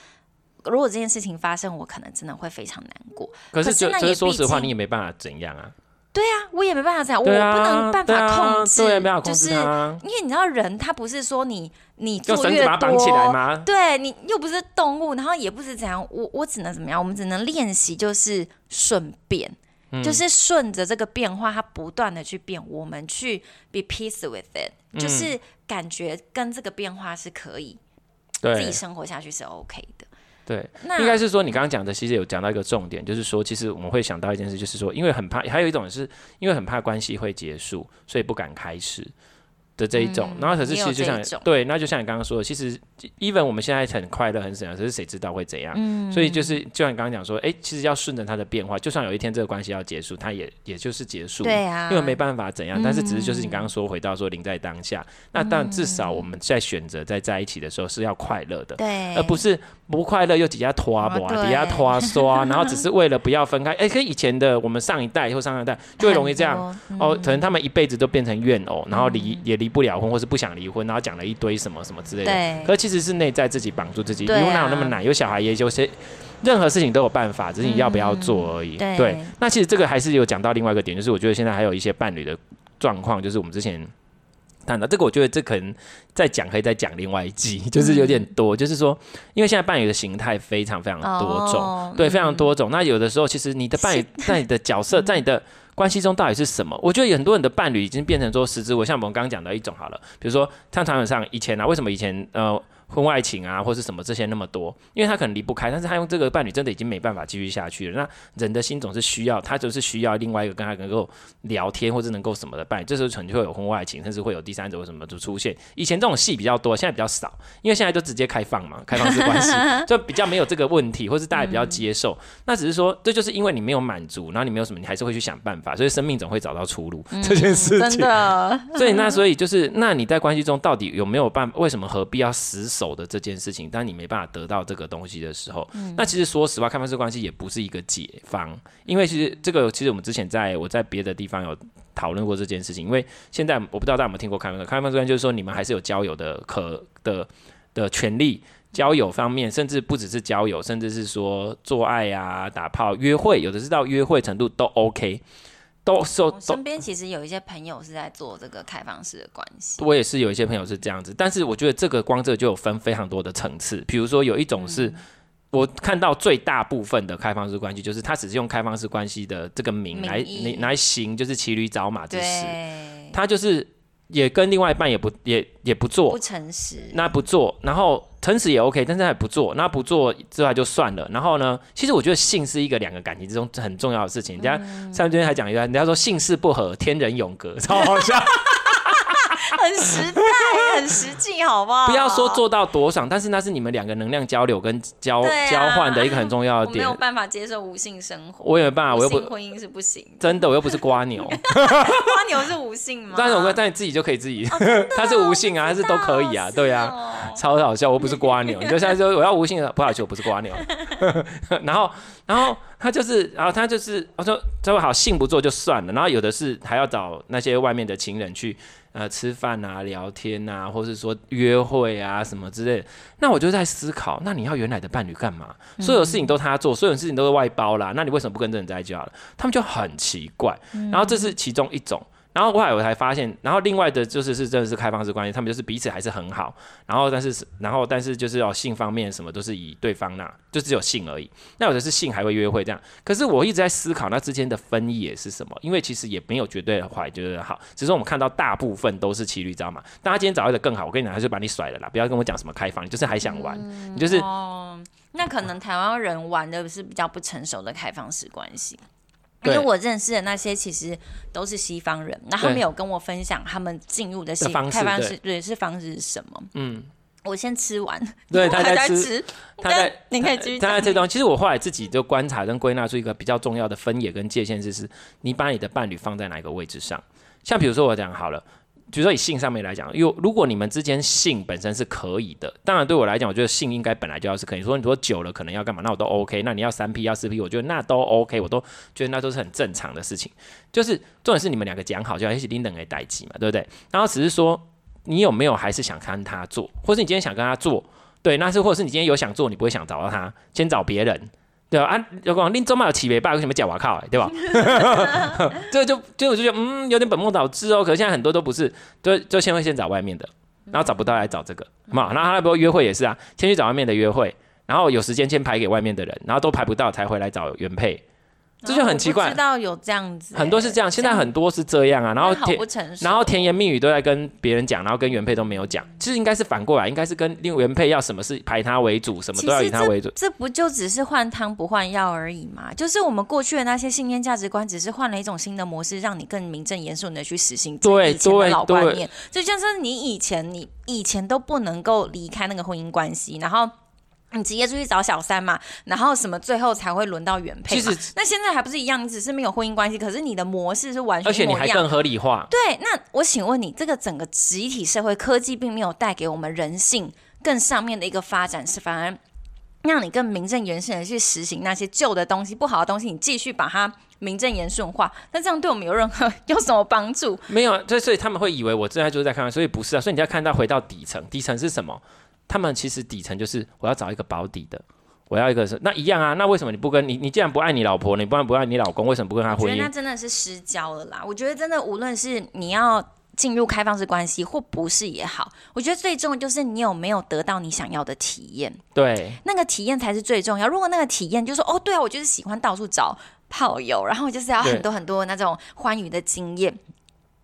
如果这件事情发生，我可能真的会非常难过。可是就，可是说实话，你也没办法怎样啊。对啊，我也没办法这样，啊、我不能办法控制，就是因为你知道，人他不是说你你做越多，用绳子把它绑起来吗？对，你又不是动物，然后也不是怎样，我我只能怎么样？我们只能练习，就是顺变，嗯、就是顺着这个变化，它不断的去变，我们去 be peace with it，、嗯、就是感觉跟这个变化是可以。自己生活下去是 OK 的，对，应该是说你刚刚讲的，其实有讲到一个重点，就是说，其实我们会想到一件事，就是说，因为很怕，还有一种是因为很怕关系会结束，所以不敢开始。的这一种，嗯、然后可是其实就像对，那就像你刚刚说的，其实 even 我们现在很快乐很怎样，可是谁知道会怎样？嗯、所以就是就像你刚刚讲说，哎，其实要顺着它的变化，就算有一天这个关系要结束，它也也就是结束，对啊，因为没办法怎样，但是只是就是你刚刚说回到说临在当下，嗯、那但至少我们在选择在在一起的时候是要快乐的，对，而不是不快乐又底下拖啊，底下拖啊 刷，然后只是为了不要分开。哎，跟以前的我们上一代或上一代就会容易这样、嗯、哦，可能他们一辈子都变成怨偶，然后离、嗯、也离不了婚，或是不想。离婚，然后讲了一堆什么什么之类的，对可其实是内在自己绑住自己，离婚、啊、哪有那么难？有小孩也有些，任何事情都有办法，只是你要不要做而已。嗯、对，对，那其实这个还是有讲到另外一个点，就是我觉得现在还有一些伴侣的状况，就是我们之前谈到这个，我觉得这可能再讲可以再讲另外一集，就是有点多，嗯、就是说，因为现在伴侣的形态非常非常多种，哦、对，非常多种。嗯、那有的时候，其实你的伴侣在你的角色，在你的关系中到底是什么？我觉得有很多人的伴侣已经变成说实质，我像我们刚刚讲的一种好了，比如说像传统上以前啊，为什么以前呃？婚外情啊，或是什么这些那么多，因为他可能离不开，但是他用这个伴侣真的已经没办法继续下去了。那人的心总是需要，他就是需要另外一个跟他能够聊天或者能够什么的伴侣，这时候可能就会有婚外情，甚至会有第三者或什么就出现。以前这种戏比较多，现在比较少，因为现在都直接开放嘛，开放式关系 就比较没有这个问题，或是大家比较接受。嗯、那只是说，这就是因为你没有满足，然后你没有什么，你还是会去想办法，所以生命总会找到出路、嗯、这件事情。真的。所以那所以就是，那你在关系中到底有没有办法？为什么何必要死守的这件事情？当你没办法得到这个东西的时候，嗯、那其实说实话，开放式关系也不是一个解方，因为其实这个其实我们之前在我在别的地方有讨论过这件事情。因为现在我不知道大家有没有听过开放式开放式关系，就是说你们还是有交友的可的的权利，交友方面甚至不只是交友，甚至是说做爱啊、打炮、约会，有的是到约会程度都 OK。都是，我身边其实有一些朋友是在做这个开放式的关系。我也是有一些朋友是这样子，但是我觉得这个光这就有分非常多的层次。比如说有一种是，嗯、我看到最大部分的开放式关系，就是他只是用开放式关系的这个名来来来行，就是骑驴找马之实。他就是。也跟另外一半也不也也不做，不诚实，那不做，然后诚实也 OK，但是还不做，那不做之外就算了。然后呢，其实我觉得性是一个两个感情之中很重要的事情。人家上今天还讲一段，人家说性事不合，天人永隔，超好笑。很实在，很实际，好不好？不要说做到多少，但是那是你们两个能量交流跟交、啊、交换的一个很重要的点。我没有办法接受无性生活，我也没办法，我又不婚姻是不行。真的，我又不是瓜牛。瓜牛是无性吗？但是我跟但你自己就可以自己，他是无性啊，还是都可以啊？对啊，哦、超好笑。我不是瓜牛，你就现在说我要无性的，不好意思，我不是瓜牛。然后，然后他就是，然后他就是，我说这位好性不做就算了，然后有的是还要找那些外面的情人去。呃，吃饭啊，聊天啊，或是说约会啊，什么之类的，那我就在思考，那你要原来的伴侣干嘛？所有事情都他做，所有事情都是外包啦，那你为什么不跟这人在一起好了？他们就很奇怪，然后这是其中一种。然后后来我才发现，然后另外的就是是真的是开放式关系，他们就是彼此还是很好，然后但是然后但是就是要性方面什么都是以对方那，就只有性而已。那有的是性还会约会这样，可是我一直在思考那之间的分野是什么？因为其实也没有绝对的坏，绝对的好，只是我们看到大部分都是骑驴找马。大家今天找一个更好，我跟你讲，他就把你甩了啦，不要跟我讲什么开放，你就是还想玩，嗯、你就是。哦，那可能台湾人玩的是比较不成熟的开放式关系。因为我认识的那些其实都是西方人，然后他们有跟我分享他们进入的方开放式对是方式是什么？嗯，我先吃完，对，他在吃，他在，你可以继续。他在这段，其实我后来自己就观察跟归纳出一个比较重要的分野跟界限，就是你把你的伴侣放在哪一个位置上。像比如说我讲好了，比如说以性上面来讲，有如果你们之间性本身是可以的，当然对我来讲，我觉得性应该本来就要是可以。说你说久了可能要干嘛，那我都 OK。那你要三 P 要四 P，我觉得那都 OK，我都觉得那都是很正常的事情。就是重点是你们两个讲好，就要一起拎等来代志嘛，对不对？然后只是说你有没有还是想看他做，或是你今天想跟他做，对，那是或者是你今天有想做，你不会想找到他，先找别人。对啊，有讲恁做嘛有起尾巴，为什么叫我靠？对吧？这就就我就觉得嗯，有点本末倒置哦。可是现在很多都不是，就就先会先找外面的，然后找不到来找这个嘛。然后他那边约会也是啊，先去找外面的约会，然后有时间先排给外面的人，然后都排不到才回来找原配。这就很奇怪，知道有这样子，很多是这样，现在很多是这样啊。然后甜，然后甜言蜜语都在跟别人讲，然后跟原配都没有讲。其实应该是反过来，应该是跟另原配要什么事排他为主，什么都要以他为主。这不就只是换汤不换药而已吗？就是我们过去的那些信念价值观，只是换了一种新的模式，让你更名正言顺的去实行对以前的老观念。就像是你以前，你以前都不能够离开那个婚姻关系，然后。你直接出去找小三嘛，然后什么最后才会轮到原配？其实那现在还不是一样，你只是没有婚姻关系，可是你的模式是完全一样，而且你还更合理化。对，那我请问你，这个整个集体社会科技并没有带给我们人性更上面的一个发展，是反而让你更名正言顺的去实行那些旧的东西、不好的东西，你继续把它名正言顺化，那这样对我们有任何 有什么帮助？没有，所以所以他们会以为我现在就是在看，所以不是啊，所以你要看到回到底层，底层是什么？他们其实底层就是我要找一个保底的，我要一个是那一样啊。那为什么你不跟你？你既然不爱你老婆，你不然不爱你老公，为什么不跟他婚姻？那真的是失焦了啦。我觉得真的无论是你要进入开放式关系或不是也好，我觉得最重要就是你有没有得到你想要的体验。对，那个体验才是最重要。如果那个体验就是说哦，对啊，我就是喜欢到处找炮友，然后就是要很多很多那种欢愉的经验。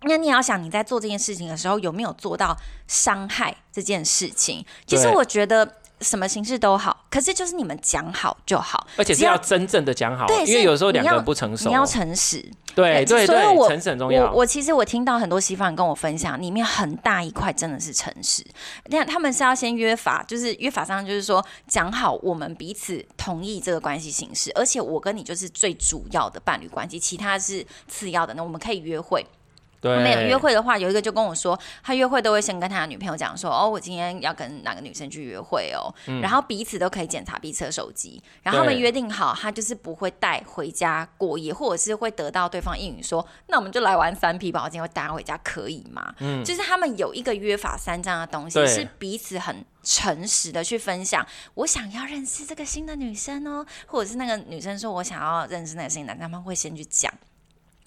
那你要想你在做这件事情的时候有没有做到伤害这件事情？其实我觉得什么形式都好，可是就是你们讲好就好，而且是要真正的讲好。对，因为有时候两个人不成熟，你要诚实。对对对，所以我诚实很重要。我我其实我听到很多西方人跟我分享，里面很大一块真的是诚实。那他们是要先约法，就是约法上就是说讲好我们彼此同意这个关系形式，而且我跟你就是最主要的伴侣关系，其他是次要的。那我们可以约会。对，没有约会的话，有一个就跟我说，他约会都会先跟他的女朋友讲说，哦，我今天要跟哪个女生去约会哦，嗯、然后彼此都可以检查彼此的手机，然后他们约定好，他就是不会带回家过夜，或者是会得到对方应允说，那我们就来玩三 P 吧，我今天会带他回家，可以吗？嗯，就是他们有一个约法三章的东西，是彼此很诚实的去分享，我想要认识这个新的女生哦，或者是那个女生说我想要认识那个新的男生，他们会先去讲。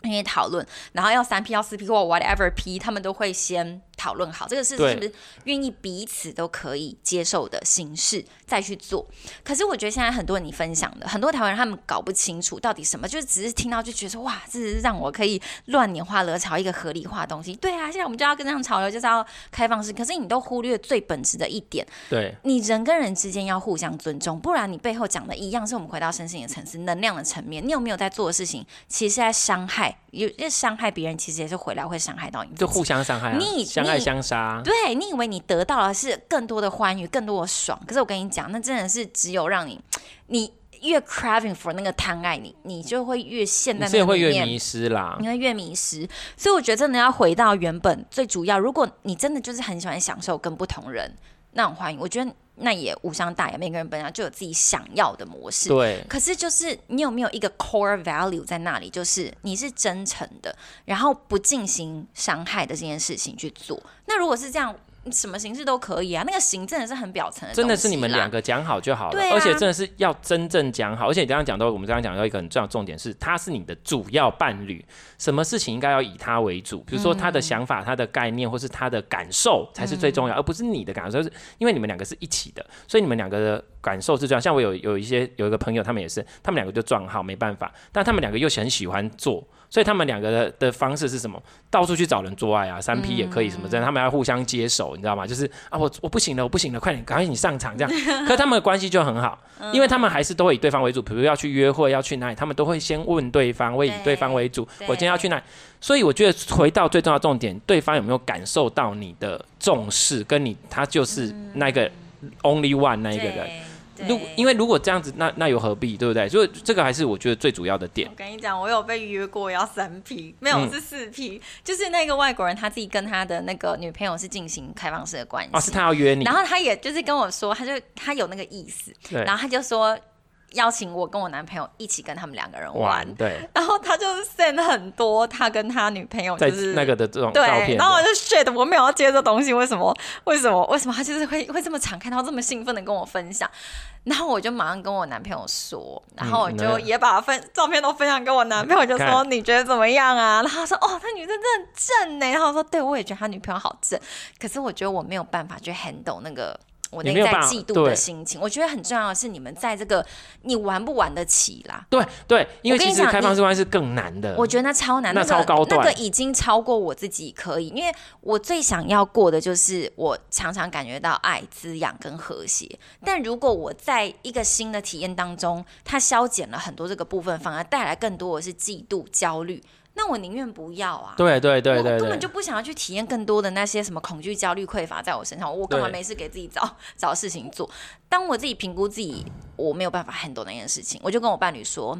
那些讨论，然后要三 P 要四 P 或 whatever P，他们都会先讨论好这个事情是不是愿意彼此都可以接受的形式再去做。可是我觉得现在很多人你分享的很多台湾人他们搞不清楚到底什么，就是只是听到就觉得说哇，这是让我可以乱年花惹潮一个合理化的东西。对啊，现在我们就要跟上潮流，就是要开放式。可是你都忽略最本质的一点，对，你人跟人之间要互相尊重，不然你背后讲的一样是我们回到身心的层次、能量的层面，你有没有在做的事情，其实是在伤害。有因为伤害别人，其实也是回来会伤害到你，就互相伤害、啊，你相爱相杀。对，你以为你得到的是更多的欢愉，更多的爽，可是我跟你讲，那真的是只有让你，你越 craving for 那个贪爱你，你就会越陷在那里面，你会越迷失啦，你会越迷失。所以我觉得真的要回到原本最主要，如果你真的就是很喜欢享受跟不同人那种欢愉，我觉得。那也无伤大雅，每个人本来就有自己想要的模式。对。可是就是你有没有一个 core value 在那里？就是你是真诚的，然后不进行伤害的这件事情去做。那如果是这样。什么形式都可以啊，那个形真的是很表层的，真的是你们两个讲好就好了，啊、而且真的是要真正讲好。而且你刚刚讲到，我们刚刚讲到一个很重要重点是，他是你的主要伴侣，什么事情应该要以他为主，比如说他的想法、嗯、他的概念或是他的感受才是最重要，嗯、而不是你的感受。是因为你们两个是一起的，所以你们两个的感受是这样。像我有有一些有一个朋友，他们也是，他们两个就撞号，没办法，但他们两个又很喜欢做。所以他们两个的的方式是什么？到处去找人做爱啊，三 P 也可以什么这样、他们要互相接手，你知道吗？就是啊，我我不行了，我不行了，快点，赶快你上场这样。可是他们的关系就很好，因为他们还是都会以对方为主。比如要去约会，要去哪里，他们都会先问对方，会以对方为主。我今天要去哪里？所以我觉得回到最重要的重点，对方有没有感受到你的重视，跟你他就是那个 only one 那一个人。如因为如果这样子，那那又何必，对不对？所以这个还是我觉得最主要的点。我跟你讲，我有被约过要三 P，没有是四 P，、嗯、就是那个外国人他自己跟他的那个女朋友是进行开放式的关系，哦，是他要约你，然后他也就是跟我说，他就他有那个意思，然后他就说。邀请我跟我男朋友一起跟他们两个人玩，玩，对，然后他就 send 很多他跟他女朋友就是那个的这种对照片，然后我就 shit，我没有要接这东西，为什么？为什么？为什么他就是会会这么敞开，然后这么兴奋的跟我分享？然后我就马上跟我男朋友说，然后我就也把分、嗯、照片都分享给我男朋友，就说 你觉得怎么样啊？然后他说哦，他女生真的正呢。然后我说对，我也觉得他女朋友好正，可是我觉得我没有办法去 handle 那个。我内在嫉妒的心情，我觉得很重要的是你们在这个你玩不玩得起啦？对对，因为其实开放式关系是更难的。我觉得那超难，那超高端，那个已经超过我自己可以。因为我最想要过的就是我常常感觉到爱、滋养跟和谐。但如果我在一个新的体验当中，它消减了很多这个部分，反而带来更多的是嫉妒、焦虑。那我宁愿不要啊！对对对对，对，我根本就不想要去体验更多的那些什么恐惧、焦虑、匮乏在我身上。我干嘛没事给自己找找事情做？当我自己评估自己，我没有办法 handle 那件事情，我就跟我伴侣说，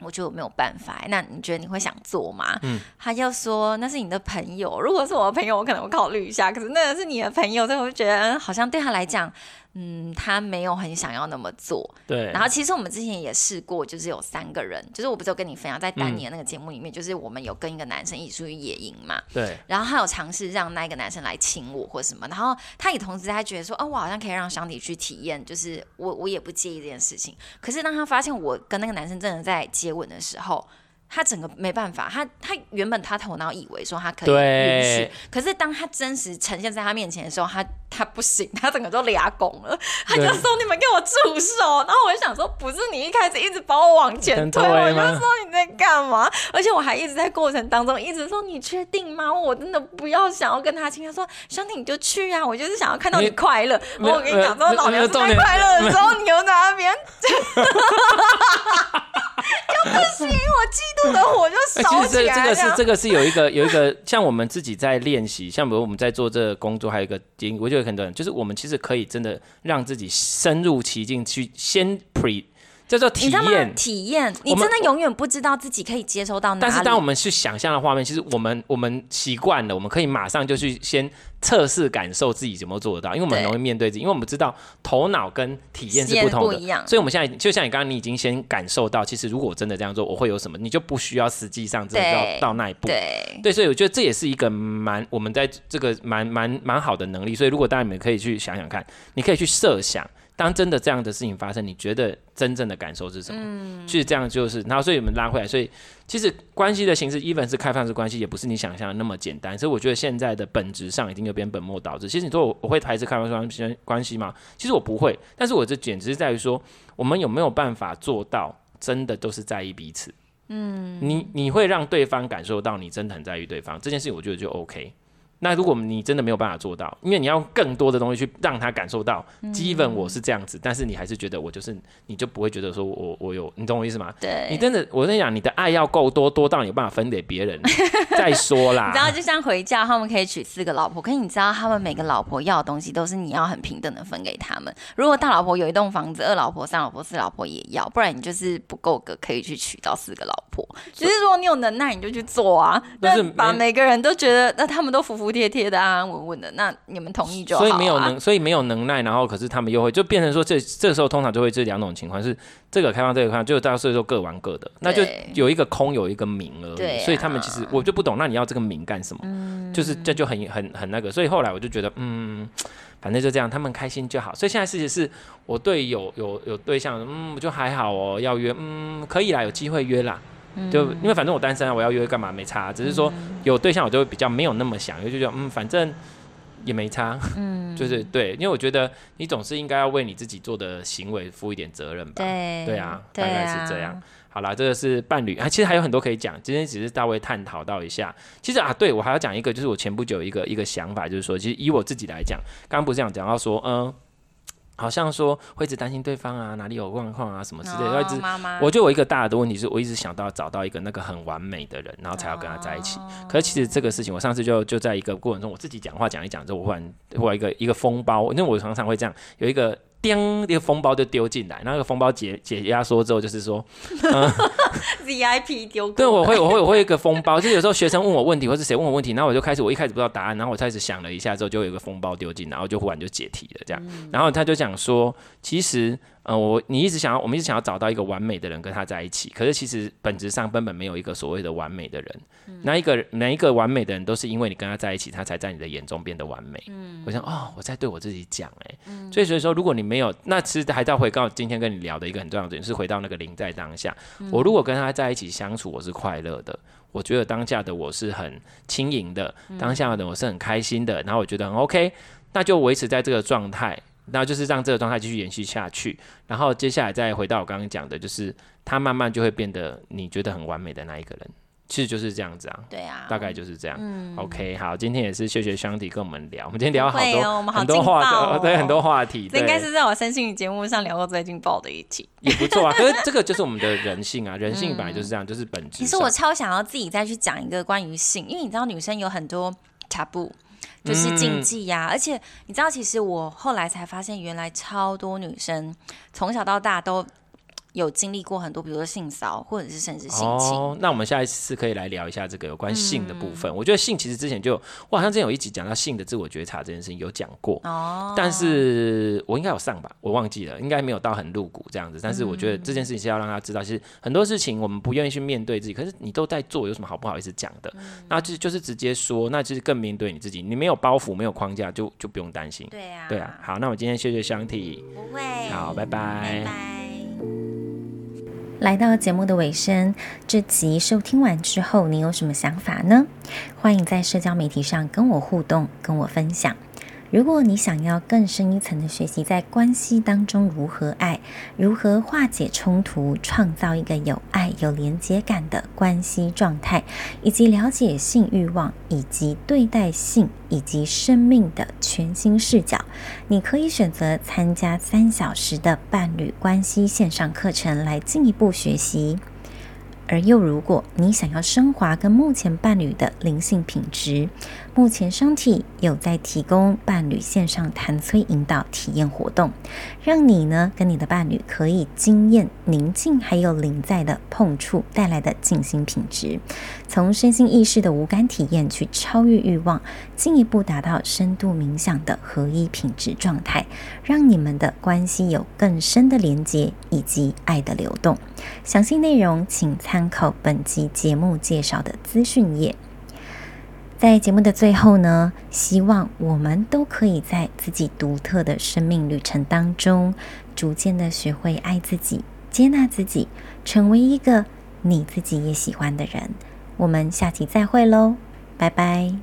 我觉得我没有办法。那你觉得你会想做吗？嗯，他就说那是你的朋友，如果是我的朋友，我可能会考虑一下。可是那个是你的朋友，所以我就觉得好像对他来讲。嗯，他没有很想要那么做。对。然后其实我们之前也试过，就是有三个人，就是我不是有跟你分享，在丹尼的那个节目里面，嗯、就是我们有跟一个男生一起出去野营嘛。对。然后他有尝试让那个男生来亲我或什么，然后他也同时他觉得说，哦，我好像可以让香缇去体验，就是我我也不介意这件事情。可是当他发现我跟那个男生真的在接吻的时候，他整个没办法，他他原本他头脑以为说他可以允许，可是当他真实呈现在他面前的时候，他他不行，他整个都俩拱了，他就说你们给我住手，然后我就想说，不是你一开始一直把我往前推，我就说你在干嘛？而且我还一直在过程当中一直说你确定吗？我真的不要想要跟他亲，他说兄弟你就去啊，我就是想要看到你快乐。你我跟你讲说，老娘在快乐的时候，你又在那边。就不行，我嫉妒的火就烧起来。这个是这个是有一个有一个，像我们自己在练习，像比如我们在做这个工作，还有一个点，我觉得很多人就是我们其实可以真的让自己深入其境，去先 pre。叫做体验，体验，你真的永远不知道自己可以接收到哪里。但是当我们去想象的画面，其实我们我们习惯了，我们可以马上就去先测试感受自己怎么做得到，因为我们很容易面对自己，因为我们知道头脑跟体验是不同的，所以我们现在就像你刚刚，你已经先感受到，其实如果我真的这样做，我会有什么，你就不需要实际上真的到到那一步。对，对，所以我觉得这也是一个蛮我们在这个蛮蛮蛮好的能力。所以如果大家你们可以去想想看，你可以去设想。当真的这样的事情发生，你觉得真正的感受是什么？嗯，其实这样就是，然后所以我们拉回来，所以其实关系的形式，even 是开放式关系，也不是你想象的那么简单。所以我觉得现在的本质上已经有点本末倒置。其实你说我我会排斥开放式关关系吗？其实我不会，但是我这简直是在于说，我们有没有办法做到真的都是在意彼此？嗯，你你会让对方感受到你真的很在意对方这件事情，我觉得就 OK。那如果你真的没有办法做到，因为你要更多的东西去让他感受到，基本我是这样子，但是你还是觉得我就是，你就不会觉得说我我有，你懂我意思吗？对，你真的，我跟你讲，你的爱要够多，多到你有办法分给别人 再说啦。你知道，就像回家，他们可以娶四个老婆，可是你知道，他们每个老婆要的东西都是你要很平等的分给他们。如果大老婆有一栋房子，二老婆、三老婆、四老婆也要，不然你就是不够格可以去娶到四个老婆。其实如果你有能耐，你就去做啊，但是把每个人都觉得，那他们都服服。贴贴的安安稳稳的，那你们同意就好，啊。所以没有能，所以没有能耐，然后可是他们又会就变成说这，这这时候通常就会这两种情况是这个开放，这个开放，就大家所以说各玩各的，那就有一个空，有一个名而已。对啊，所以他们其实我就不懂，那你要这个名干什么？嗯，就是这就很很很那个。所以后来我就觉得，嗯，反正就这样，他们开心就好。所以现在事情是我对有有有对象，嗯，就还好哦，要约，嗯，可以啦，有机会约啦。就因为反正我单身啊，我要约干嘛没差，只是说有对象我就会比较没有那么想，因为就觉得嗯，反正也没差，嗯，就是对，因为我觉得你总是应该要为你自己做的行为负一点责任吧，对，对啊，大概是这样。好啦，这个是伴侣啊，其实还有很多可以讲，今天只是稍微探讨到一下。其实啊，对我还要讲一个，就是我前不久一个一个想法，就是说，其实以我自己来讲，刚刚不是讲讲到说，嗯。好像说会一直担心对方啊，哪里有状况啊，什么之类的。哦、一直，妈妈我觉得我一个大的问题是我一直想到找到一个那个很完美的人，然后才要跟他在一起。哦、可是其实这个事情，我上次就就在一个过程中，我自己讲话讲一讲之后，我忽然忽然一个一个风暴，因为我常常会这样，有一个叮，一个封包就丢进来，那个封包解解压缩之后，就是说，嗯，VIP 丢。对，我会我会我会一个封包，就是有时候学生问我问题，或是谁问我问题，然后我就开始我一开始不知道答案，然后我开始想了一下之后，就有一个封包丢进，然后就忽然就解题了这样，嗯、然后他就讲说，其实。呃，我你一直想要，我们一直想要找到一个完美的人跟他在一起，可是其实本质上根本没有一个所谓的完美的人。嗯、那一个每一个完美的人都是因为你跟他在一起，他才在你的眼中变得完美。嗯，我想哦，我在对我自己讲哎，嗯、所以所以说，如果你没有，那其实还在回到今天跟你聊的一个很重要的点，是回到那个零在当下。嗯、我如果跟他在一起相处，我是快乐的，我觉得当下的我是很轻盈的，当下的我是很开心的，然后我觉得很 OK，那就维持在这个状态。然后就是让这个状态继续延续下去，然后接下来再回到我刚刚讲的，就是他慢慢就会变得你觉得很完美的那一个人，其实就是这样子啊。对啊，大概就是这样。嗯，OK，好，今天也是谢谢 Shanti 跟我们聊，我们今天聊了好多、哦、很多话题、哦，对，很多话题。这应该是在我身心节目上聊过最劲爆的一集，也不错啊。可是这个就是我们的人性啊，人性本来就是这样，就是本质。其实我超想要自己再去讲一个关于性，因为你知道女生有很多 taboo。就是禁忌呀、啊，嗯、而且你知道，其实我后来才发现，原来超多女生从小到大都。有经历过很多，比如说性骚或者是甚至性侵。哦，那我们下一次可以来聊一下这个有关性的部分。嗯、我觉得性其实之前就，我好像之前有一集讲到性的自我觉察这件事情有讲过。哦。但是我应该有上吧，我忘记了，应该没有到很露骨这样子。但是我觉得这件事情是要让他知道，其实很多事情我们不愿意去面对自己，可是你都在做，有什么好不好意思讲的？嗯、那就就是直接说，那就是更面对你自己。你没有包袱，没有框架，就就不用担心。对啊。对啊。好，那我今天谢谢。不会。好，拜拜。拜拜。来到节目的尾声，这集收听完之后，你有什么想法呢？欢迎在社交媒体上跟我互动，跟我分享。如果你想要更深一层的学习，在关系当中如何爱，如何化解冲突，创造一个有爱、有连接感的关系状态，以及了解性欲望，以及对待性以及生命的全新视角，你可以选择参加三小时的伴侣关系线上课程来进一步学习。而又，如果你想要升华跟目前伴侣的灵性品质，目前 Shanti 有在提供伴侣线上谈催引导体验活动，让你呢跟你的伴侣可以经验宁静还有临在的碰触带来的静心品质，从身心意识的无感体验去超越欲望，进一步达到深度冥想的合一品质状态，让你们的关系有更深的连接以及爱的流动。详细内容请参考本集节目介绍的资讯页。在节目的最后呢，希望我们都可以在自己独特的生命旅程当中，逐渐的学会爱自己、接纳自己，成为一个你自己也喜欢的人。我们下期再会喽，拜拜。